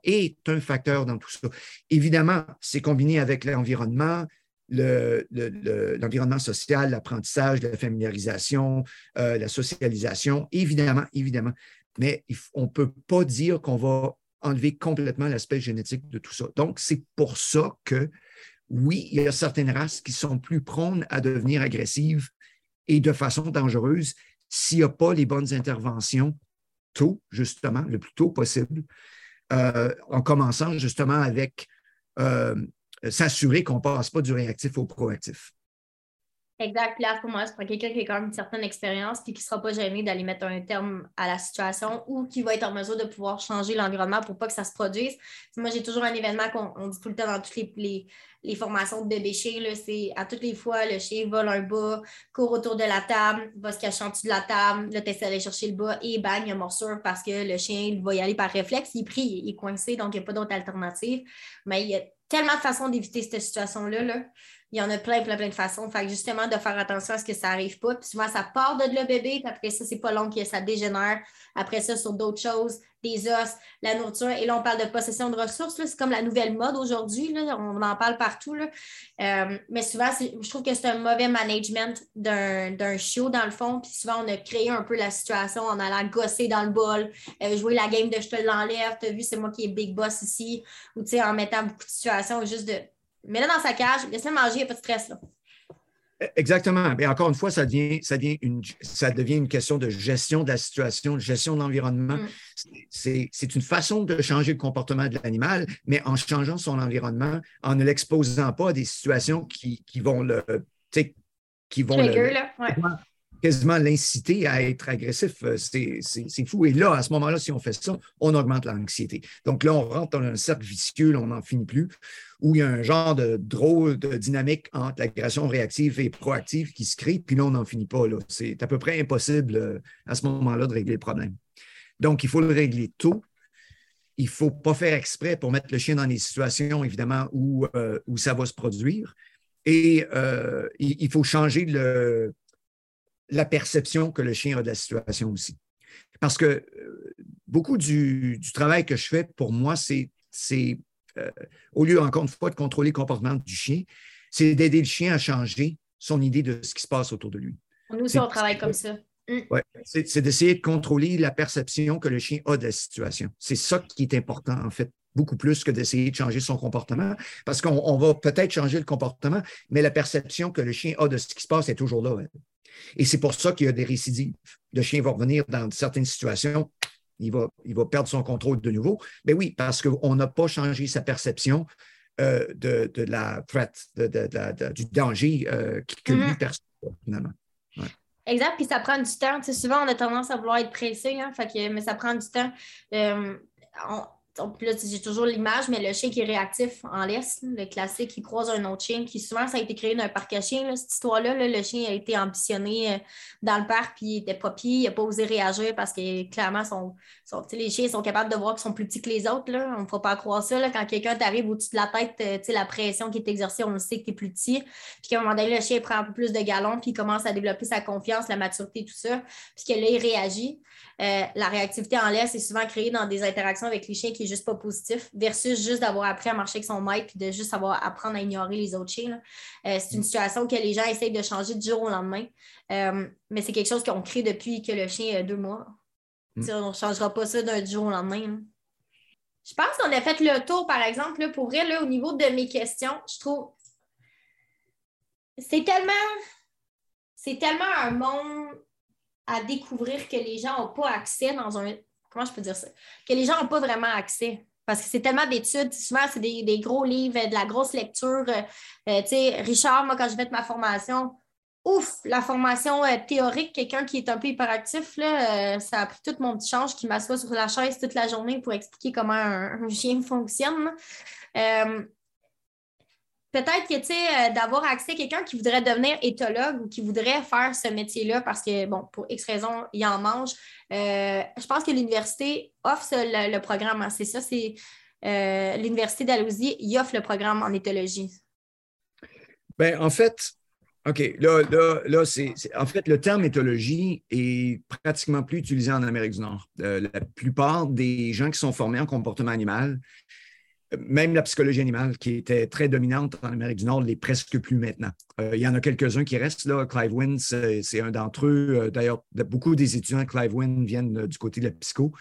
est un facteur dans tout ça. Évidemment, c'est combiné avec l'environnement, l'environnement social, l'apprentissage, la familiarisation, euh, la socialisation, évidemment, évidemment. Mais on ne peut pas dire qu'on va enlever complètement l'aspect génétique de tout ça. Donc, c'est pour ça que, oui, il y a certaines races qui sont plus prônes à devenir agressives et de façon dangereuse s'il n'y a pas les bonnes interventions tôt, justement, le plus tôt possible. Euh, en commençant justement avec euh, s'assurer qu'on ne passe pas du réactif au proactif. Exact. Puis là, pour moi, c'est pour quelqu'un qui a quand même une certaine expérience et qui ne sera pas gêné d'aller mettre un terme à la situation ou qui va être en mesure de pouvoir changer l'environnement pour pas que ça se produise. Moi, j'ai toujours un événement qu'on dit tout le temps dans toutes les, les, formations de bébé chien. C'est à toutes les fois, le chien vole un bas, court autour de la table, va se cacher en dessous de la table, là, tu d'aller chercher le bas et bang, il y a morsure parce que le chien va y aller par réflexe. Il prie, il est coincé, donc il n'y a pas d'autre alternative. Mais il y a tellement de façons d'éviter cette situation-là. Là il y en a plein, plein, plein de façons. Fait que justement, de faire attention à ce que ça n'arrive pas. Puis souvent, ça part de le bébé, puis après ça, c'est pas long que ça dégénère. Après ça, sur d'autres choses, des os, la nourriture. Et là, on parle de possession de ressources. C'est comme la nouvelle mode aujourd'hui. On en parle partout. Là. Euh, mais souvent, je trouve que c'est un mauvais management d'un chiot, dans le fond. Puis souvent, on a créé un peu la situation en allant gosser dans le bol, euh, jouer la game de je te l'enlève, tu as vu, c'est moi qui est big boss ici. Ou en mettant beaucoup de situations juste de mets-le dans sa cage, laisse-le manger, il n'y a pas de stress. Là. Exactement. Mais encore une fois, ça devient, ça, devient une, ça devient une question de gestion de la situation, de gestion de l'environnement. Mm. C'est une façon de changer le comportement de l'animal, mais en changeant son environnement, en ne l'exposant pas à des situations qui, qui vont le. Qui vont le, quasiment l'inciter à être agressif. Euh, c'est fou. Et là, à ce moment-là, si on fait ça, on augmente l'anxiété. Donc là, on rentre dans un cercle vicieux, on n'en finit plus, où il y a un genre de drôle de dynamique entre l'agression réactive et proactive qui se crée, puis là, on n'en finit pas. C'est à peu près impossible euh, à ce moment-là de régler le problème. Donc, il faut le régler tôt. Il ne faut pas faire exprès pour mettre le chien dans des situations, évidemment, où, euh, où ça va se produire. Et il faut changer le, la perception que le chien a de la situation aussi. Parce que euh, beaucoup du, travail que je fais pour moi, c'est, euh, au lieu, encore une fois, de contrôler le comportement du chien, c'est d'aider le chien à changer son idée de ce qui se passe autour de lui. Nous aussi, on travaille comme ça. Mm. Ouais, c'est, d'essayer de contrôler la perception que le chien a de la situation. C'est ça qui est important, en fait, beaucoup plus que d'essayer de changer son comportement, parce qu'on va peut-être changer le comportement, mais la perception que le chien a de ce qui se passe est toujours là. Et c'est pour ça qu'il y a des récidives. Le chien va revenir dans certaines situations, il va, il va perdre son contrôle de nouveau. Mais oui, parce qu'on n'a pas changé sa perception euh, de, la threat, du danger euh, que lui mm-hmm. perçoit finalement. Exact, puis ça prend du temps. souvent, on a tendance à vouloir être pressé, hein, mais ça prend du temps. Euh, là, j'ai toujours l'image, mais le chien qui est réactif en laisse, le classique qui croise un autre chien, qui souvent, ça a été créé d'un parc à chiens, cette histoire-là. le chien a été ambitionné euh, dans le parc, puis il était pas pied, il n'a pas osé réagir parce que clairement, les chiens sont capables de voir qu'ils sont plus petits que les autres. Là. On ne faut pas croire ça. Quand quelqu'un t'arrive au-dessus de la tête, euh, la pression qui est exercée, on le sait que tu es plus petit. Puis qu'à un moment donné, le chien prend un peu plus de galon, puis il commence à développer sa confiance, la maturité, tout ça. Puis que là, il réagit. Euh, la réactivité en laisse est souvent créée dans des interactions avec les chiens qui n'est juste pas positif, versus juste d'avoir appris à marcher avec son maître puis de juste avoir apprendre à ignorer les autres chiens. Euh, c'est une situation que les gens essayent de changer du jour au lendemain, euh, mais c'est quelque chose qu'on crée depuis que le chien a deux mois. Mm. On ne changera pas ça d'un jour au lendemain. Je pense qu'on a fait le tour, par exemple, pour vrai, au niveau de mes questions, je trouve c'est tellement c'est tellement un monde à découvrir que les gens n'ont pas accès dans un. Comment je peux dire ça? Que les gens n'ont pas vraiment accès. Parce que c'est tellement d'études, souvent c'est des, gros livres, de la grosse lecture. Euh, euh, tu sais, Richard, moi, quand je vais de ma formation, ouf, la formation euh, théorique, quelqu'un qui est un peu hyperactif, là, ça a pris tout mon petit change qui m'assoit sur la chaise toute la journée pour expliquer comment un, un chien fonctionne peut-être que, tu sais, euh, d'avoir accès à quelqu'un qui voudrait devenir éthologue ou qui voudrait faire ce métier-là parce que, bon, pour X raisons, il en mange. Euh, je pense que l'université offre le, programme. Hein. c'est ça, c'est euh, l'Université d'Alousie, il offre le programme en éthologie. Bien, en fait, OK, là, là, là c'est, en fait, le terme éthologie est pratiquement plus utilisé en Amérique du Nord. la plupart des gens qui sont formés en comportement animal même la psychologie animale, qui était très dominante en Amérique du Nord, l'est presque plus maintenant. Euh, il y en a quelques-uns qui restent là. Clive Wynne, c'est un d'entre eux. Euh, d'ailleurs, beaucoup des étudiants de Clive Wynne viennent euh, du côté de la psycho.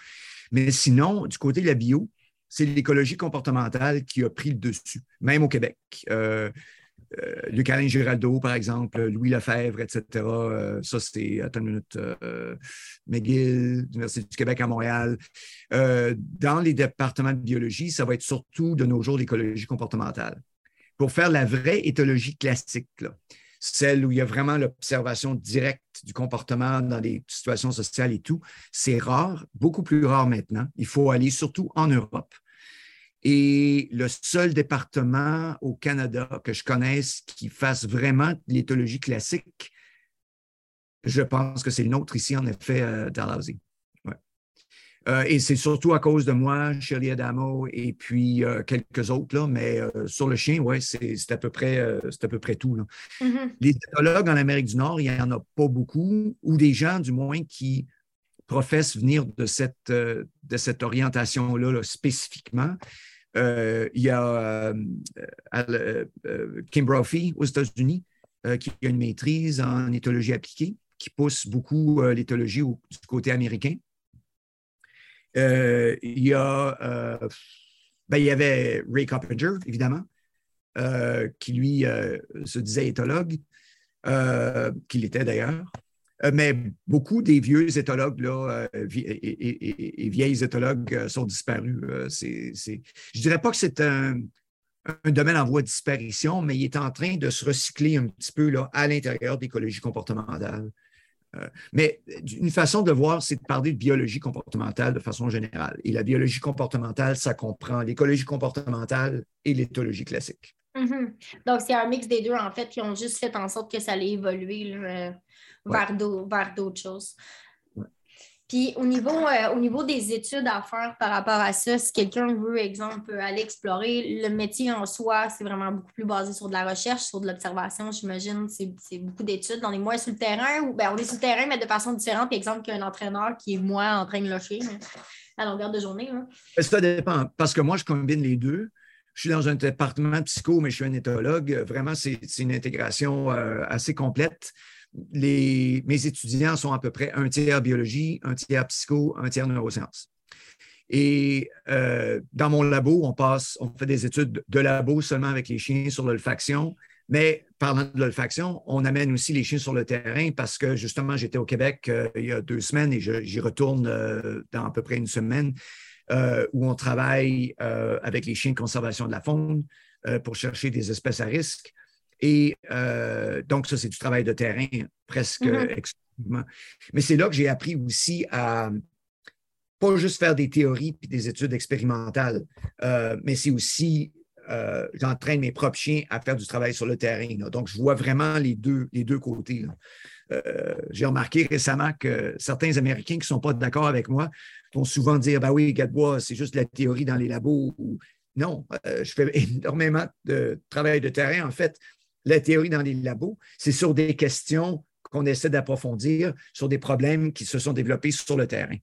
Mais sinon, du côté de la bio, c'est l'écologie comportementale qui a pris le dessus, même au Québec. Luc-Alain Giraldo, par exemple, Louis Lefebvre, etc. Euh, ça, c'est, attends une minute, euh, McGill, l'Université du Québec à Montréal. dans les départements de biologie, ça va être surtout de nos jours l'écologie comportementale. Pour faire la vraie éthologie classique, celle où il y a vraiment l'observation directe du comportement dans des situations sociales et tout, c'est rare, beaucoup plus rare maintenant. Il faut aller surtout en Europe. Et le seul département au Canada que je connaisse qui fasse vraiment l'éthologie classique, je pense que c'est le nôtre ici, en effet, euh, Dalhousie. Euh, et c'est surtout à cause de moi, Shirley Adamo et puis euh, quelques autres, là, mais euh, sur le chien, oui, c'est à, peu près, à peu près tout. Mm-hmm. Les éthologues en Amérique du Nord, il n'y en a pas beaucoup, ou des gens, du moins, qui professent venir de cette, de cette orientation-là spécifiquement. Il y a Kim Brophy aux États-Unis, qui a une maîtrise en éthologie appliquée, qui pousse beaucoup l'éthologie du côté américain. Euh, il, y euh, ben, il avait Ray Coppinger, évidemment, euh, qui lui se disait éthologue, qu'il était d'ailleurs. Mais beaucoup des vieux éthologues là, et, vieilles éthologues sont disparus. Je ne dirais pas que c'est un, domaine en voie de disparition, mais il est en train de se recycler un petit peu là, à l'intérieur d'écologie comportementale. Euh, mais une façon de voir, c'est de parler de biologie comportementale de façon générale. Et la biologie comportementale, ça comprend l'écologie comportementale et l'éthologie classique. Mm-hmm. Donc, c'est un mix des deux, en fait, qui ont juste fait en sorte que ça allait évoluer euh, vers d'autres choses. Puis au niveau, euh, au niveau des études à faire par rapport à ça, si quelqu'un veut, exemple, aller explorer, le métier en soi, c'est vraiment beaucoup plus basé sur de la recherche, sur de l'observation, j'imagine. C'est beaucoup d'études. On est moins sur le terrain, ou ben, on est sur le terrain, mais de façon différente. Par exemple, qu'un entraîneur qui est moi en train de locher à longueur de journée. Ça dépend, parce que moi, je combine les deux. Je suis dans un département psycho, mais je suis un éthologue. Vraiment, c'est une intégration euh, assez complète mes étudiants sont à peu près un tiers biologie, un tiers psycho, un tiers neurosciences. Et euh, dans mon labo, on passe, on fait des études de labo seulement avec les chiens sur l'olfaction. Mais parlant de l'olfaction, on amène aussi les chiens sur le terrain parce que justement, j'étais au Québec euh, il y a deux semaines et j'y retourne dans à peu près une semaine où on travaille avec les chiens de conservation de la faune pour chercher des espèces à risque. Et euh, donc, ça, c'est du travail de terrain presque mm-hmm. exclusivement. Mais c'est là que j'ai appris aussi à pas juste faire des théories et des études expérimentales, euh, mais c'est aussi, euh, j'entraîne mes propres chiens à faire du travail sur le terrain. Donc, je vois vraiment les deux, les deux côtés. j'ai remarqué récemment que certains Américains qui ne sont pas d'accord avec moi vont souvent dire Ben oui, Gadebois, c'est juste la théorie dans les labos. non, je fais énormément de travail de terrain. En fait, la théorie dans les labos, c'est sur des questions qu'on essaie d'approfondir, sur des problèmes qui se sont développés sur le terrain.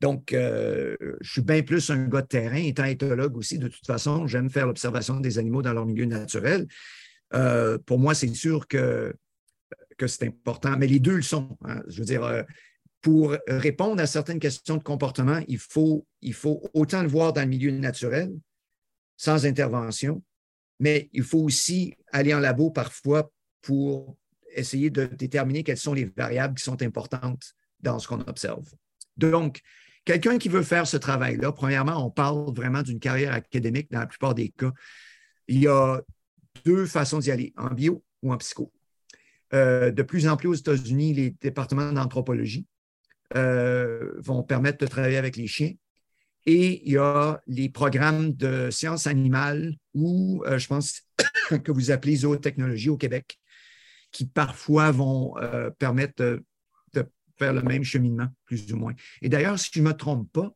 Donc, euh, je suis bien plus un gars de terrain, étant éthologue aussi, de toute façon, j'aime faire l'observation des animaux dans leur milieu naturel. Euh, pour moi, c'est sûr que, c'est important, mais les deux le sont. Hein. Je veux dire, euh, pour répondre à certaines questions de comportement, il faut, il faut autant le voir dans le milieu naturel, sans intervention, mais il faut aussi aller en labo parfois pour essayer de déterminer quelles sont les variables qui sont importantes dans ce qu'on observe. Donc, quelqu'un qui veut faire ce travail-là, premièrement, on parle vraiment d'une carrière académique dans la plupart des cas. Il y a deux façons d'y aller, en bio ou en psycho. Euh, de plus en plus aux États-Unis, les départements d'anthropologie euh, vont permettre de travailler avec les chiens et il y a les programmes de sciences animales ou, euh, je pense, que vous appelez zootechnologie au Québec, qui parfois vont permettre de, faire le même cheminement, plus ou moins. Et d'ailleurs, si je ne me trompe pas,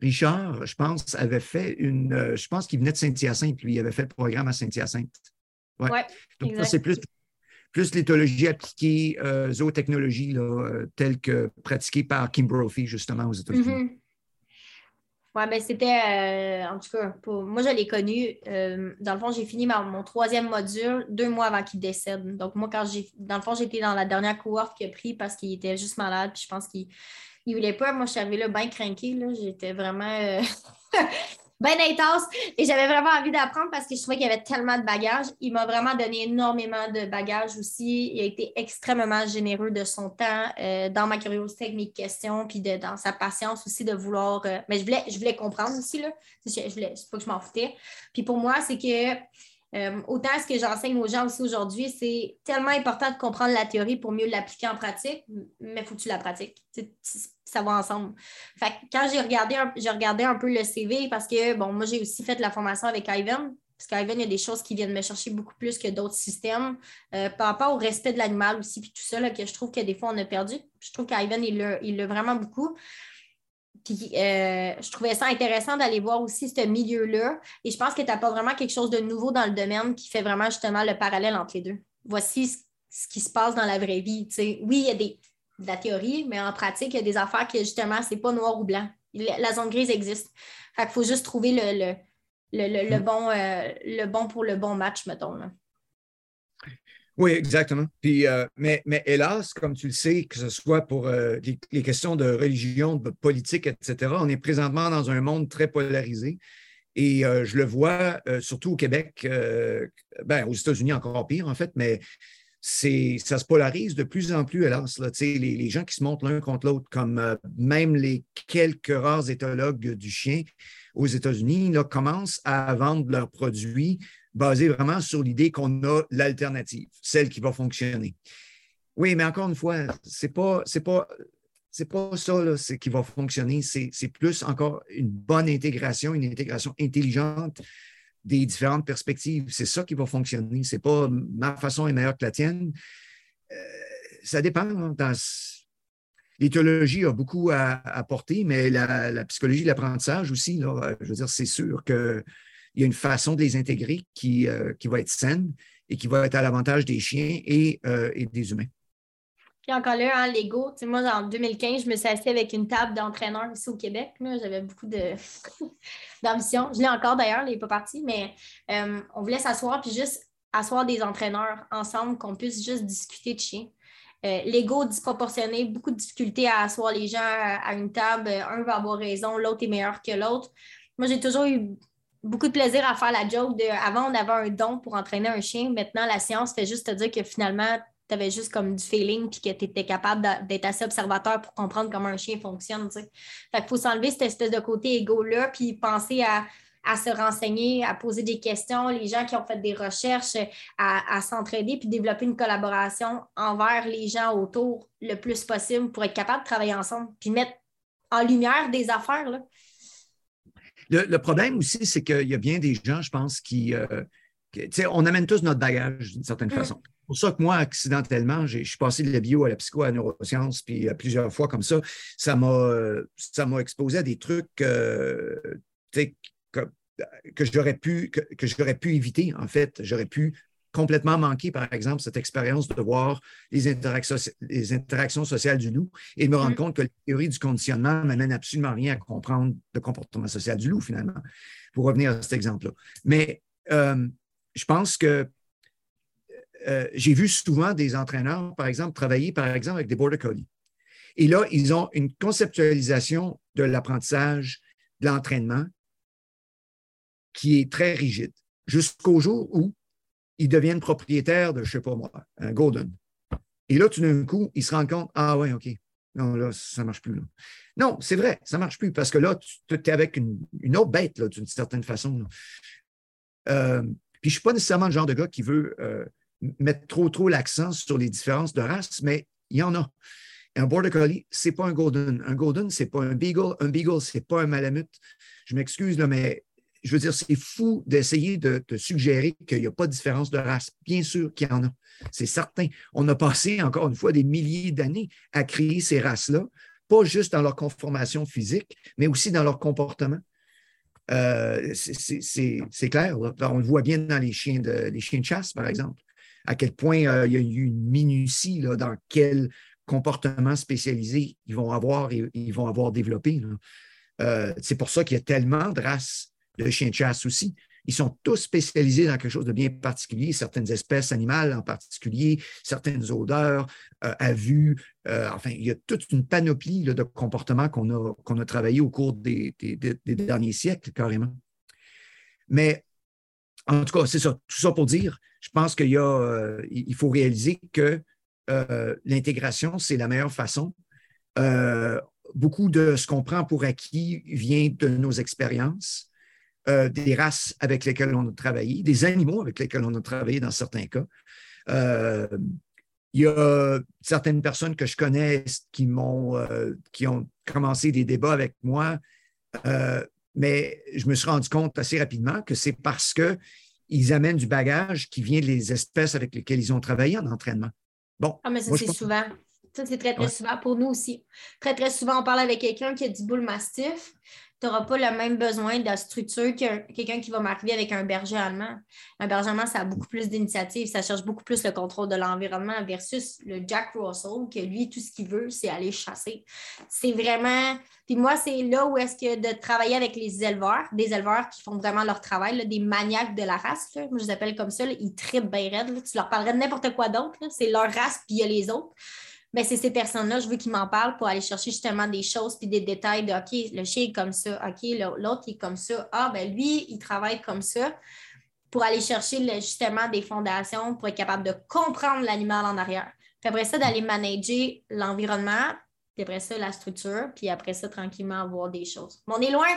Richard, je pense, avait fait une. Euh, je pense qu'il venait de Saint-Hyacinthe, lui, il avait fait le programme à Saint-Hyacinthe. Oui. Ouais, Donc, ça, c'est plus, plus l'éthologie appliquée, zootechnologie, telle que pratiquée par Kim Brophy, justement, aux États-Unis. Mm-hmm. Oui, ben c'était, euh, en tout cas, pour, moi, je l'ai connu. Euh, dans le fond, j'ai fini mon troisième module deux mois avant qu'il décède. Donc, moi, quand j'ai, dans le fond, j'étais dans la dernière cohorte qu'il a pris parce qu'il était juste malade. Puis je pense qu'il ne voulait pas. Moi, je suis là bien craquée. J'étais vraiment. Bien intense. Et j'avais vraiment envie d'apprendre parce que je trouvais qu'il y avait tellement de bagages. Il m'a vraiment donné énormément de bagages aussi. Il a été extrêmement généreux de son temps, euh, dans ma curiosité avec mes questions, puis de, dans sa patience aussi de vouloir. Euh, mais je voulais, je voulais comprendre aussi, là. Je, voulais, pas que je m'en foutais. Puis pour moi, c'est que. Euh, autant ce que j'enseigne aux gens aussi aujourd'hui, c'est tellement important de comprendre la théorie pour mieux l'appliquer en pratique, mais il faut que tu la pratiques ça va ensemble. Fait quand j'ai regardé, j'ai regardé un peu le CV, parce que, bon, moi, j'ai aussi fait la formation avec Ivan, parce qu'Ivan, il y a des choses qui viennent me chercher beaucoup plus que d'autres systèmes euh, par rapport au respect de l'animal aussi, puis tout ça, là, que je trouve que des fois, on a perdu. Je trouve qu'Ivan, il l'a vraiment beaucoup. Puis euh, je trouvais ça intéressant d'aller voir aussi ce milieu-là. Et je pense que tu n'as pas vraiment quelque chose de nouveau dans le domaine qui fait vraiment justement le parallèle entre les deux. Voici ce, qui se passe dans la vraie vie. Oui, il y a des, de la théorie, mais en pratique, il y a des affaires que justement, c'est pas noir ou blanc. La zone grise existe. Fait qu'il faut juste trouver le, le, mm. bon, euh, le bon pour le bon match, mettons. Oui, exactement. Puis, euh, mais, mais hélas, comme tu le sais, que ce soit pour euh, les, questions de religion, de politique, etc., on est présentement dans un monde très polarisé. Et je le vois surtout au Québec, ben, aux États-Unis encore pire, en fait, mais ça se polarise de plus en plus, hélas. Là, les, les gens qui se montrent l'un contre l'autre, comme euh, même les quelques rares éthologues du chien aux États-Unis, commencent à vendre leurs produits basés vraiment sur l'idée qu'on a l'alternative, celle qui va fonctionner. Oui, mais encore une fois, ce n'est pas, pas, ça qui va fonctionner, c'est plus encore une bonne intégration, une intégration intelligente des différentes perspectives. C'est ça qui va fonctionner. C'est pas ma façon est meilleure que la tienne. Euh, ça dépend. Hein, l'éthologie a beaucoup à apporter, mais la, psychologie de l'apprentissage aussi, là, je veux dire, c'est sûr qu'il y a une façon de les intégrer qui, euh, qui va être saine et qui va être à l'avantage des chiens et, euh, et des humains. Puis encore là, hein, Lego, moi, en 2015, je me suis assise avec une table d'entraîneur ici au Québec. J'avais beaucoup d'ambition. je l'ai encore d'ailleurs, il n'est pas parti, mais euh, on voulait s'asseoir puis juste asseoir des entraîneurs ensemble, qu'on puisse juste discuter de chiens. L'ego disproportionné, beaucoup de difficultés à asseoir les gens à, une table. Un va avoir raison, l'autre est meilleur que l'autre. Moi, j'ai toujours eu beaucoup de plaisir à faire la joke de avant, on avait un don pour entraîner un chien. Maintenant, la science fait juste te dire que finalement, tu avais juste comme du feeling puis que tu étais capable d'être assez observateur pour comprendre comment un chien fonctionne. Fait qu'il faut s'enlever cette espèce de côté égo-là puis penser à, se renseigner, à poser des questions, les gens qui ont fait des recherches, à, s'entraider puis développer une collaboration envers les gens autour le plus possible pour être capable de travailler ensemble puis mettre en lumière des affaires. Là. Le, problème aussi, c'est qu'il y a bien des gens, je pense, qui. Euh, on amène tous notre bagage d'une certaine mm. façon pour ça que moi, accidentellement, je suis passé de la bio à la psycho à la neurosciences, puis euh, plusieurs fois comme ça, ça m'a exposé à des trucs euh, que, que j'aurais pu, que, pu éviter, en fait. J'aurais pu complètement manquer, par exemple, cette expérience de voir les interactions, les interactions sociales du loup et de me rendre mm. compte que la théorie du conditionnement n'amène absolument rien à comprendre le comportement social du loup, finalement, pour revenir à cet exemple-là. Mais euh, je pense que euh, j'ai vu souvent des entraîneurs, par exemple, travailler, par exemple, avec des border collies. Et là, ils ont une conceptualisation de l'apprentissage, de l'entraînement qui est très rigide, jusqu'au jour où ils deviennent propriétaires de, je ne sais pas moi, un Golden. Et là, tout d'un coup, ils se rendent compte, ah ouais, OK, non, là, ça ne marche plus. Non, c'est vrai, ça ne marche plus parce que là, tu es avec une, autre bête, d'une certaine façon. Euh, puis je ne suis pas nécessairement le genre de gars qui veut euh, mettre trop, trop l'accent sur les différences de race, mais il y en a. Un Border Collie, ce n'est pas un Golden. Un Golden, ce n'est pas un Beagle. Un Beagle, ce n'est pas un Malamute. Je m'excuse, mais je veux dire, c'est fou d'essayer de suggérer qu'il n'y a pas de différence de race. Bien sûr qu'il y en a. C'est certain. On a passé, encore une fois, des milliers d'années à créer ces races-là, pas juste dans leur conformation physique, mais aussi dans leur comportement. Euh, c'est clair. On le voit bien dans les chiens de, les chiens de chasse, par exemple à quel point euh, il y a eu une minutie dans quel comportement spécialisé ils vont avoir et ils vont avoir développé. Euh, c'est pour ça qu'il y a tellement de races de chiens de chasse aussi. Ils sont tous spécialisés dans quelque chose de bien particulier, certaines espèces animales en particulier, certaines odeurs euh, à vue. enfin, il y a toute une panoplie de comportements qu'on a, qu'on a travaillé au cours des, derniers siècles, carrément. Mais en tout cas, c'est ça. Tout ça pour dire, je pense qu'il euh, faut réaliser que euh, l'intégration, c'est la meilleure façon. Euh, beaucoup de ce qu'on prend pour acquis vient de nos expériences, des races avec lesquelles on a travaillé, des animaux avec lesquels on a travaillé dans certains cas. il y a certaines personnes que je connais qui m'ont, qui ont commencé des débats avec moi mais je me suis rendu compte assez rapidement que c'est parce qu'ils amènent du bagage qui vient des espèces avec lesquelles ils ont travaillé en entraînement. Bon. Ah, mais ça, c'est souvent. Ça, c'est très, très souvent pour nous aussi. Très, très souvent, on parle avec quelqu'un qui a du boule mastif tu n'auras pas le même besoin de structure que quelqu'un qui va m'arriver avec un berger allemand. Un berger allemand, ça a beaucoup plus d'initiative, ça cherche beaucoup plus le contrôle de l'environnement versus le Jack Russell, que lui, tout ce qu'il veut, c'est aller chasser. C'est vraiment. Puis moi, c'est là où est-ce que de travailler avec les éleveurs, des éleveurs qui font vraiment leur travail, des maniaques de la race, je les appelle comme ça, ils tripent bien raide. Tu leur parlerais de n'importe quoi d'autre, c'est leur race, puis il y a les autres. Ben, c'est ces personnes-là, je veux qu'ils m'en parlent pour aller chercher justement des choses puis des détails de OK, le chien est comme ça, OK, l'autre est comme ça. Ah, ben lui, il travaille comme ça pour aller chercher justement des fondations pour être capable de comprendre l'animal en arrière. Puis après ça, d'aller manager l'environnement, puis après ça, la structure, puis après ça, tranquillement, avoir des choses. Mais on est loin.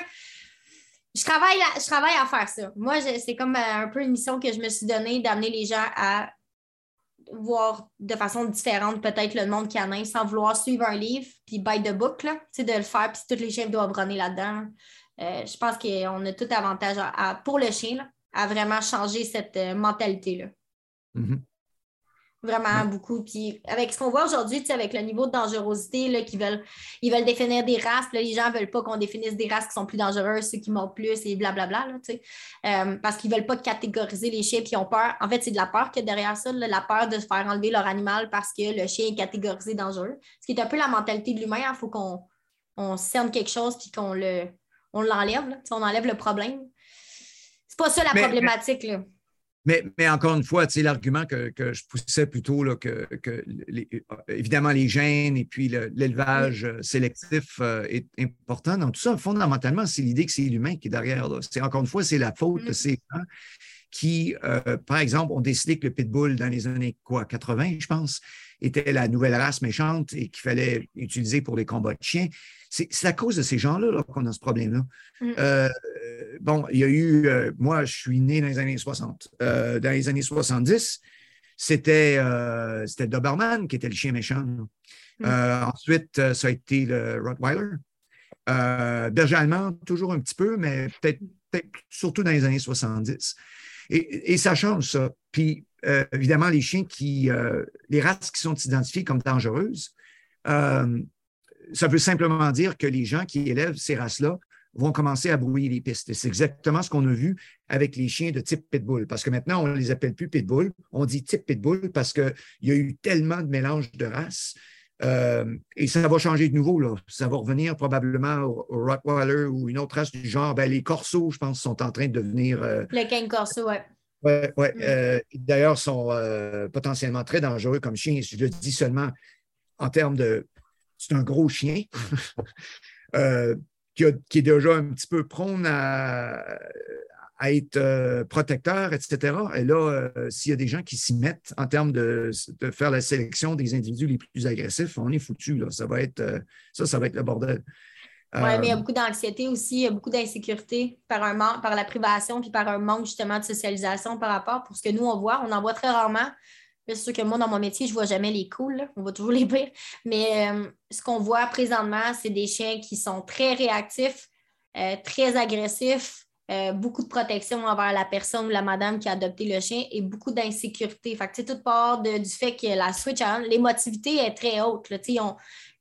Je travaille, je travaille à faire ça. Moi, c'est comme euh, un peu une mission que je me suis donnée d'amener les gens à voir de façon différente peut-être le monde canin sans vouloir suivre un livre puis by the book, là, de le faire, puis tous les chiens doivent runner là-dedans. Euh, je pense qu'on a tout avantage pour le chien à vraiment changer cette euh, mentalité-là. Mm-hmm. Vraiment beaucoup. Puis avec ce qu'on voit aujourd'hui, avec le niveau de dangerosité, là, qu'ils veulent, ils veulent définir des races, les gens ne veulent pas qu'on définisse des races qui sont plus dangereuses, ceux qui mordent plus et blablabla. Là, euh, parce qu'ils ne veulent pas catégoriser les chiens qui ont peur. En fait, c'est de la peur qu'il y a derrière ça, la peur de se faire enlever leur animal parce que le chien est catégorisé dangereux. Ce qui est un peu la mentalité de l'humain. Il faut qu'on on cerne quelque chose puis qu'on le, on l'enlève. On enlève le problème. C'est pas ça la problématique. Là. Mais, encore une fois, l'argument que, je poussais plutôt, là, que, évidemment, les gènes et puis l'élevage euh, sélectif euh, est important. Dans tout ça, fondamentalement, c'est l'idée que c'est l'humain qui est derrière. C'est encore une fois, c'est la faute de mm. ces gens qui, euh, par exemple, ont décidé que le pitbull dans les années quoi, 80, je pense, était la nouvelle race méchante et qu'il fallait utiliser pour les combats de chiens. C'est à cause de ces gens-là qu'on a ce problème-là. Mm. Euh, bon, il y a eu, euh, moi, je suis né dans les années 60. Euh, dans les années 70, c'était Doberman qui était le chien méchant. Mm. ensuite, ça a été le Rottweiler. berger allemand, toujours un petit peu, mais peut-être surtout dans les années 70. Et, et ça change, ça. Puis, évidemment, les chiens qui, les races qui sont identifiées comme dangereuses, ça veut simplement dire que les gens qui élèvent ces races-là vont commencer à brouiller les pistes. C'est exactement ce qu'on a vu avec les chiens de type pitbull, parce que maintenant, on ne les appelle plus pitbull, on dit type pitbull parce qu'il y a eu tellement de mélanges de races. Euh, et ça va changer de nouveau. Là. Ça va revenir probablement au, Rottweiler ou une autre race du genre. Ben, les corsos, je pense, sont en train de devenir. Euh, le King Corso, oui. Oui, ouais. Mm. Euh, d'ailleurs, sont potentiellement très dangereux comme chiens. Je le dis seulement en termes de c'est un gros chien euh, qui, est déjà un petit peu prône à, être euh, protecteur, etc. Et là, euh, s'il y a des gens qui s'y mettent en termes de, faire la sélection des individus les plus agressifs, on est foutu. Ça va être ça, ça va être le bordel. Oui, mais il y a beaucoup d'anxiété aussi, il y a beaucoup d'insécurité par, par la privation puis par un manque justement de socialisation par rapport pour ce que nous, on voit. On en voit très rarement c'est sûr que moi, dans mon métier, je ne vois jamais les cools, on voit toujours les pires. Mais euh, ce qu'on voit présentement, c'est des chiens qui sont très réactifs, euh, très agressifs, euh, beaucoup de protection envers la personne ou la madame qui a adopté le chien et beaucoup d'insécurité. Fait que tout part du fait que la switch, l'émotivité est très haute.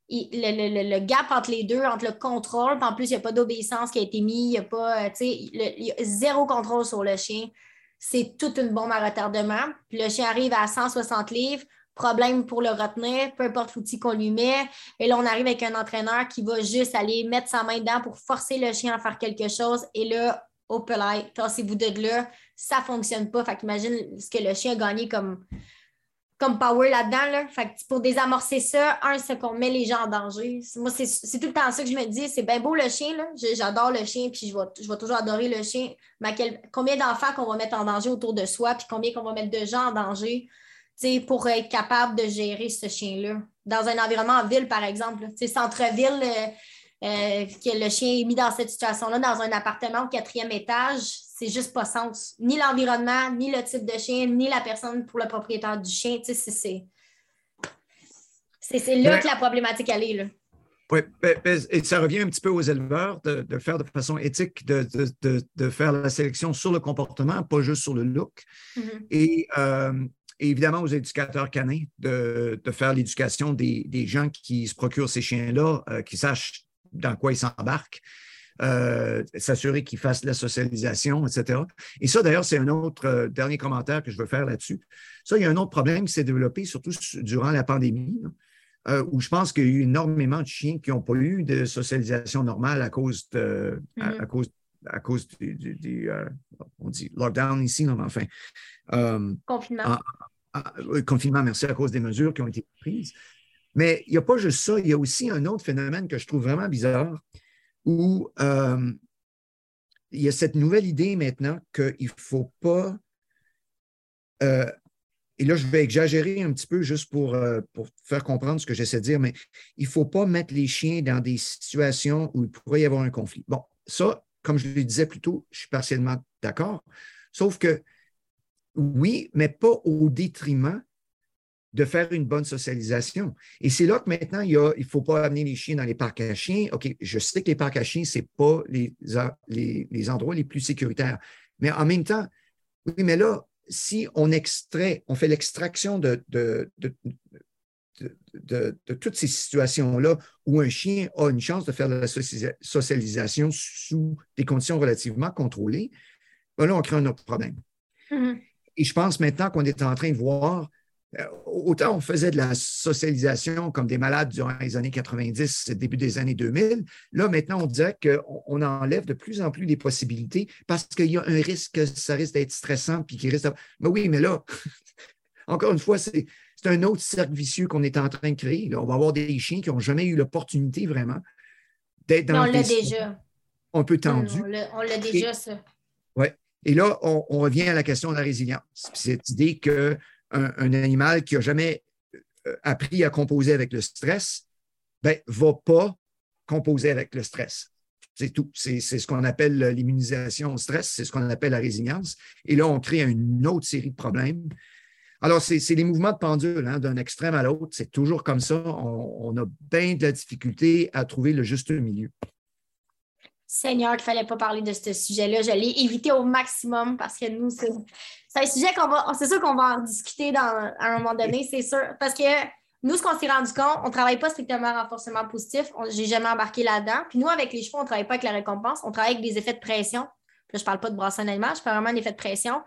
Le, le, gap entre les deux, entre le contrôle, en plus, il n'y a pas d'obéissance qui a été mise, il n'y a pas, y a zéro contrôle sur le chien c'est toute une bombe à retardement. Puis le chien arrive à 160 livres, problème pour le retenir, peu importe l'outil qu'on lui met. Et là, on arrive avec un entraîneur qui va juste aller mettre sa main dedans pour forcer le chien à faire quelque chose. Et là, au pelay, tassez-vous de là, ça ne fonctionne pas. Fait qu'imagine ce que le chien a gagné comme comme power là-dedans. Là. Fait pour désamorcer ça, un, c'est qu'on met les gens en danger. Moi, c'est tout le temps ça que je me dis. C'est bien beau le chien. J'adore le chien, puis je vais, je toujours adorer le chien. Mais combien d'enfants qu'on va mettre en danger autour de soi, puis combien qu'on va mettre de gens en danger pour être capable de gérer ce chien-là? Dans un environnement en ville, par exemple. Centre-ville, euh, euh, que le chien est mis dans cette situation-là, dans un appartement au quatrième étage, c'est juste pas sens. Ni l'environnement, ni le type de chien, ni la personne pour le propriétaire du chien. C'est, c'est, c'est là que la problématique elle est. Là. Oui, et ça revient un petit peu aux éleveurs de, de faire de façon éthique, de, de, de, faire la sélection sur le comportement, pas juste sur le look. Mm-hmm. Et euh, et évidemment aux éducateurs canins de, faire l'éducation des, gens qui se procurent ces chiens-là, qui sachent dans quoi ils s'embarquent. S'assurer qu'ils fassent la socialisation, etc. Et ça, d'ailleurs, c'est un autre dernier commentaire que je veux faire là-dessus. Ça, il y a un autre problème qui s'est développé, surtout durant la pandémie. Euh, où je pense qu'il y a eu énormément de chiens qui n'ont pas eu de socialisation normale à cause, de, à, cause, à cause du, euh, on dit lockdown ici, non, mais enfin. Euh, confinement. confinement, merci, à cause des mesures qui ont été prises. Mais il n'y a pas juste ça, il y a aussi un autre phénomène que je trouve vraiment bizarre où il y a cette nouvelle idée maintenant qu'il ne faut pas et là, je vais exagérer un petit peu juste pour, euh, pour faire comprendre ce que j'essaie de dire, mais il ne faut pas mettre les chiens dans des situations où il pourrait y avoir un conflit. Bon, ça, comme je le disais plus tôt, je suis partiellement d'accord, sauf que oui, mais pas au détriment de faire une bonne socialisation. Et c'est là que maintenant, il ne il faut pas amener les chiens dans les parcs à chiens. OK, je sais que les parcs à chiens, ce n'est pas les, les, les endroits les plus sécuritaires. Mais en même temps, oui, mais là, si on extrait, on fait l'extraction de, de, toutes ces situations-là où un chien a une chance de faire la socialisation sous des conditions relativement contrôlées, ben là, on crée un autre problème. Mm-hmm. Et je pense maintenant qu'on est en train de voir autant on faisait de la socialisation comme des malades durant les années 90, début des années 2000. Là, maintenant, on dirait qu'on enlève de plus en plus des possibilités parce qu'il y a un risque que ça risque d'être stressant puis qu'il risque Mais oui, mais là, encore une fois, c'est un autre cercle vicieux qu'on est en train de créer. on va avoir des chiens qui n'ont jamais eu l'opportunité vraiment d'être dans. on l'a déjà. Un peu tendu. On l'a déjà, ça. Oui. Et là, on, on, revient à la question de la résilience. Cette idée que un, animal qui n'a jamais euh, appris à composer avec le stress, ne ben, va pas composer avec le stress. C'est tout. C'est ce qu'on appelle l'immunisation au stress, c'est ce qu'on appelle la résilience. Et là, on crée une autre série de problèmes. Alors, c'est les mouvements de pendule, hein, d'un extrême à l'autre. C'est toujours comme ça. On, a bien de la difficulté à trouver le juste milieu. Seigneur, qu'il ne fallait pas parler de ce sujet-là. Je l'ai évité au maximum parce que nous, c'est un sujet qu'on va. C'est sûr qu'on va en discuter dans, à un moment donné, c'est sûr. Parce que nous, ce qu'on s'est rendu compte, on ne travaille pas strictement en renforcement positif. Je n'ai jamais embarqué là-dedans. Puis nous, avec les chevaux, on ne travaille pas avec la récompense, on travaille avec des effets de pression. Je ne parle pas de brasser un animal, je parle vraiment d'effet de pression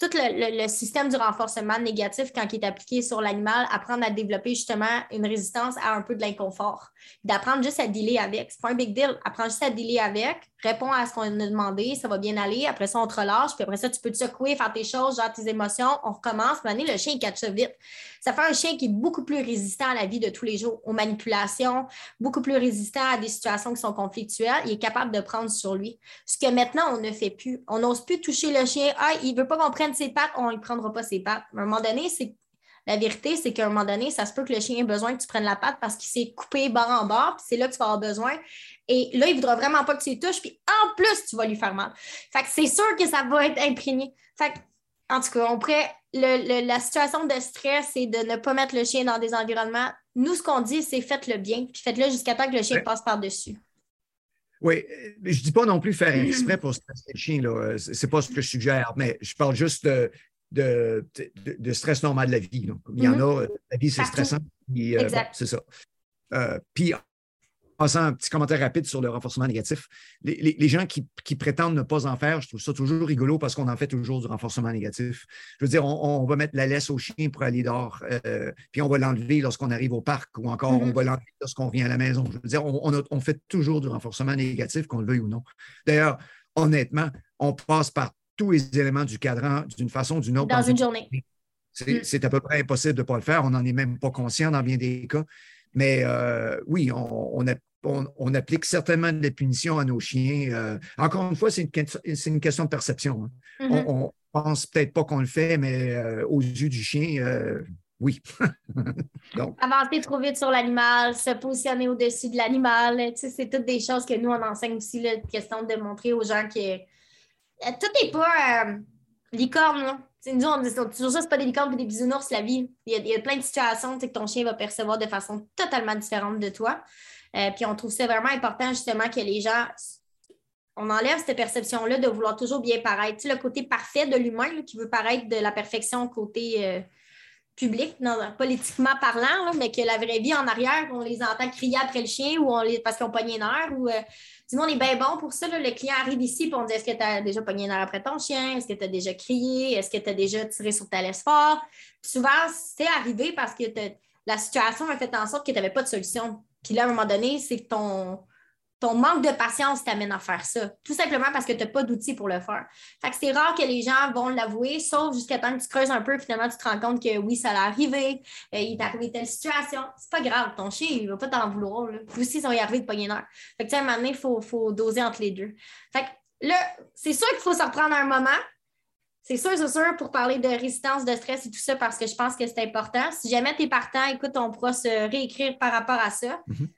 tout le, système du renforcement négatif, quand il est appliqué sur l'animal, apprendre à développer justement une résistance à un peu de l'inconfort. D'apprendre juste à dealer avec. C'est pas un big deal. Apprendre juste à dealer avec, réponds à ce qu'on a demandé, ça va bien aller. Après ça, on te relâche, puis après ça, tu peux te secouer, faire tes choses, genre tes émotions. On recommence. Puis le chien, il catch ça vite. Ça fait un chien qui est beaucoup plus résistant à la vie de tous les jours, aux manipulations, beaucoup plus résistant à des situations qui sont conflictuelles. Il est capable de prendre sur lui. Ce que maintenant, on ne fait plus. On n'ose plus toucher le chien. Ah, il ne veut pas qu'on prenne ses pattes, on ne prendra pas ses pattes. À un moment donné, c'est la vérité, c'est qu'à un moment donné, ça se peut que le chien ait besoin que tu prennes la patte parce qu'il s'est coupé bord en bord, puis c'est là que tu vas avoir besoin. Et là, il ne voudra vraiment pas que tu les touches, puis en plus, tu vas lui faire mal. Fait que c'est sûr que ça va être imprégné. Fait en tout cas, on pourrait, la situation de stress, c'est de ne pas mettre le chien dans des environnements. Nous, ce qu'on dit, c'est faites-le bien, puis faites-le jusqu'à temps que le chien passe par-dessus. Oui, je ne dis pas non plus faire exprès pour stresser le chien, Ce n'est pas ce que je suggère, mais je parle juste de, de, stress normal de la vie. Il y en mm-hmm. a, la vie, c'est stressant. Euh, c'est ça. Euh, puis, passant un petit commentaire rapide sur le renforcement négatif, les, gens qui, prétendent ne pas en faire, je trouve ça toujours rigolo parce qu'on en fait toujours du renforcement négatif. Je veux dire, on, va mettre la laisse au chien pour aller dehors, euh, puis on va l'enlever lorsqu'on arrive au parc ou encore on mm-hmm. va l'enlever lorsqu'on vient à la maison. Je veux dire, on, on fait toujours du renforcement négatif, qu'on le veuille ou non. D'ailleurs, honnêtement, on passe par tous les éléments du cadran d'une façon ou d'une autre. Dans, une journée. Mm. C'est à peu près impossible de ne pas le faire. On n'en est même pas conscient dans bien des cas. Mais euh, oui, on, a, on, applique certainement des punitions à nos chiens. Euh, encore une fois, c'est une, une, question de perception. Hein. Mm-hmm. On ne pense peut-être pas qu'on le fait, mais euh, aux yeux du chien, euh, oui. Avancer trop vite sur l'animal, se positionner au-dessus de l'animal, c'est toutes des choses que nous, on enseigne aussi, la question de montrer aux gens que tout n'est pas licorne. Nous, on dit toujours ça, c'est pas des licornes et des bisounours, la vie. Il y, a, plein de situations que ton chien va percevoir de façon totalement différente de toi. Euh, puis on trouve ça vraiment important justement que les gens, on enlève cette perception-là de vouloir toujours bien paraître. Tu le côté parfait de l'humain qui veut paraître de la perfection côté, euh, public, politiquement parlant, mais que la vraie vie en arrière, on les entend crier après le chien ou on les, parce qu'ils ont pogné une heure. Ou, euh, du monde est bien bon pour ça. le client arrive ici et on dit Est-ce que tu as déjà pogné une heure après ton chien? Est-ce que tu as déjà crié? Est-ce que tu as déjà tiré sur ta laisse fort? Souvent, c'est arrivé parce que la situation a fait en sorte que tu n'avais pas de solution. Puis là, à un moment donné, c'est que ton, ton manque de patience t'amène à faire ça. Tout simplement parce que tu n'as pas d'outils pour le faire. Fait que c'est rare que les gens vont l'avouer, sauf jusqu'à temps que tu creuses un peu, finalement, tu te rends compte que oui, ça l'est arrivé, euh, il est arrivé telle situation. C'est pas grave, ton chien, il va pas t'en vouloir. Là. aussi, ça y arriver de pogner une heure. Fait que, à un moment donné, il faut, faut, doser entre les deux. Fait que là, c'est sûr qu'il faut se reprendre un moment. C'est sûr, c'est sûr, pour parler de résistance, de stress et tout ça, parce que je pense que c'est important. Si jamais tu es partant, écoute, on pourra se réécrire par rapport à ça. Mm-hmm.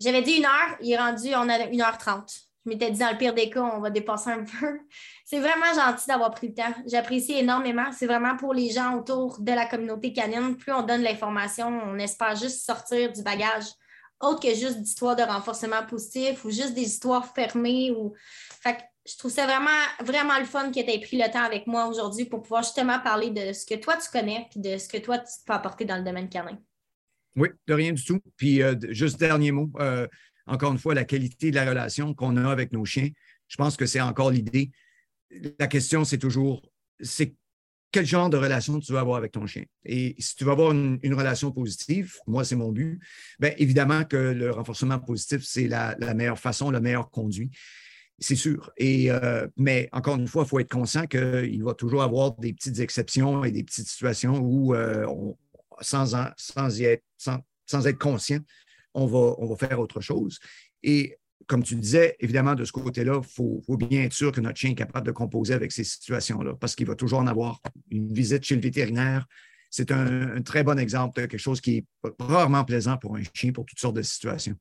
J'avais dit une heure, il est rendu, on a une heure trente. Je m'étais dit, dans le pire des cas, on va dépasser un peu. C'est vraiment gentil d'avoir pris le temps. J'apprécie énormément. C'est vraiment pour les gens autour de la communauté canine. Plus on donne l'information, on espère juste sortir du bagage autre que juste d'histoires de renforcement positif ou juste des histoires fermées. Ou... Fait je trouve ça vraiment, vraiment le fun que tu aies pris le temps avec moi aujourd'hui pour pouvoir justement parler de ce que toi tu connais et de ce que toi tu peux apporter dans le domaine canin. Oui, de rien du tout. Puis euh, juste dernier mot, euh, encore une fois, la qualité de la relation qu'on a avec nos chiens, je pense que c'est encore l'idée. La question, c'est toujours, c'est quel genre de relation tu veux avoir avec ton chien? Et si tu veux avoir une, relation positive, moi, c'est mon but, bien évidemment que le renforcement positif, c'est la, meilleure façon, le meilleur conduit. C'est sûr. Et, euh, mais encore une fois, il faut être conscient qu'il va toujours avoir des petites exceptions et des petites situations où on, sans, sans, y être, sans, être conscient, on va, on va faire autre chose. Et comme tu disais, évidemment, de ce côté-là, il faut, bien être sûr que notre chien est capable de composer avec ces situations-là, parce qu'il va toujours en avoir une visite chez le vétérinaire. C'est un, très bon exemple de quelque chose qui est rarement plaisant pour un chien pour toutes sortes de situations.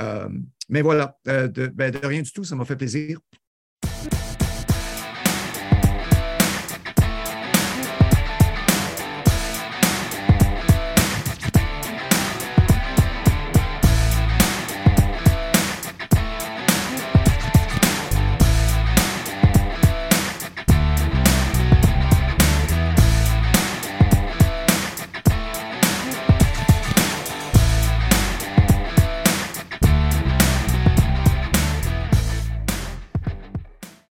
Euh, mais voilà, euh, ben, de, rien du tout, ça m'a fait plaisir.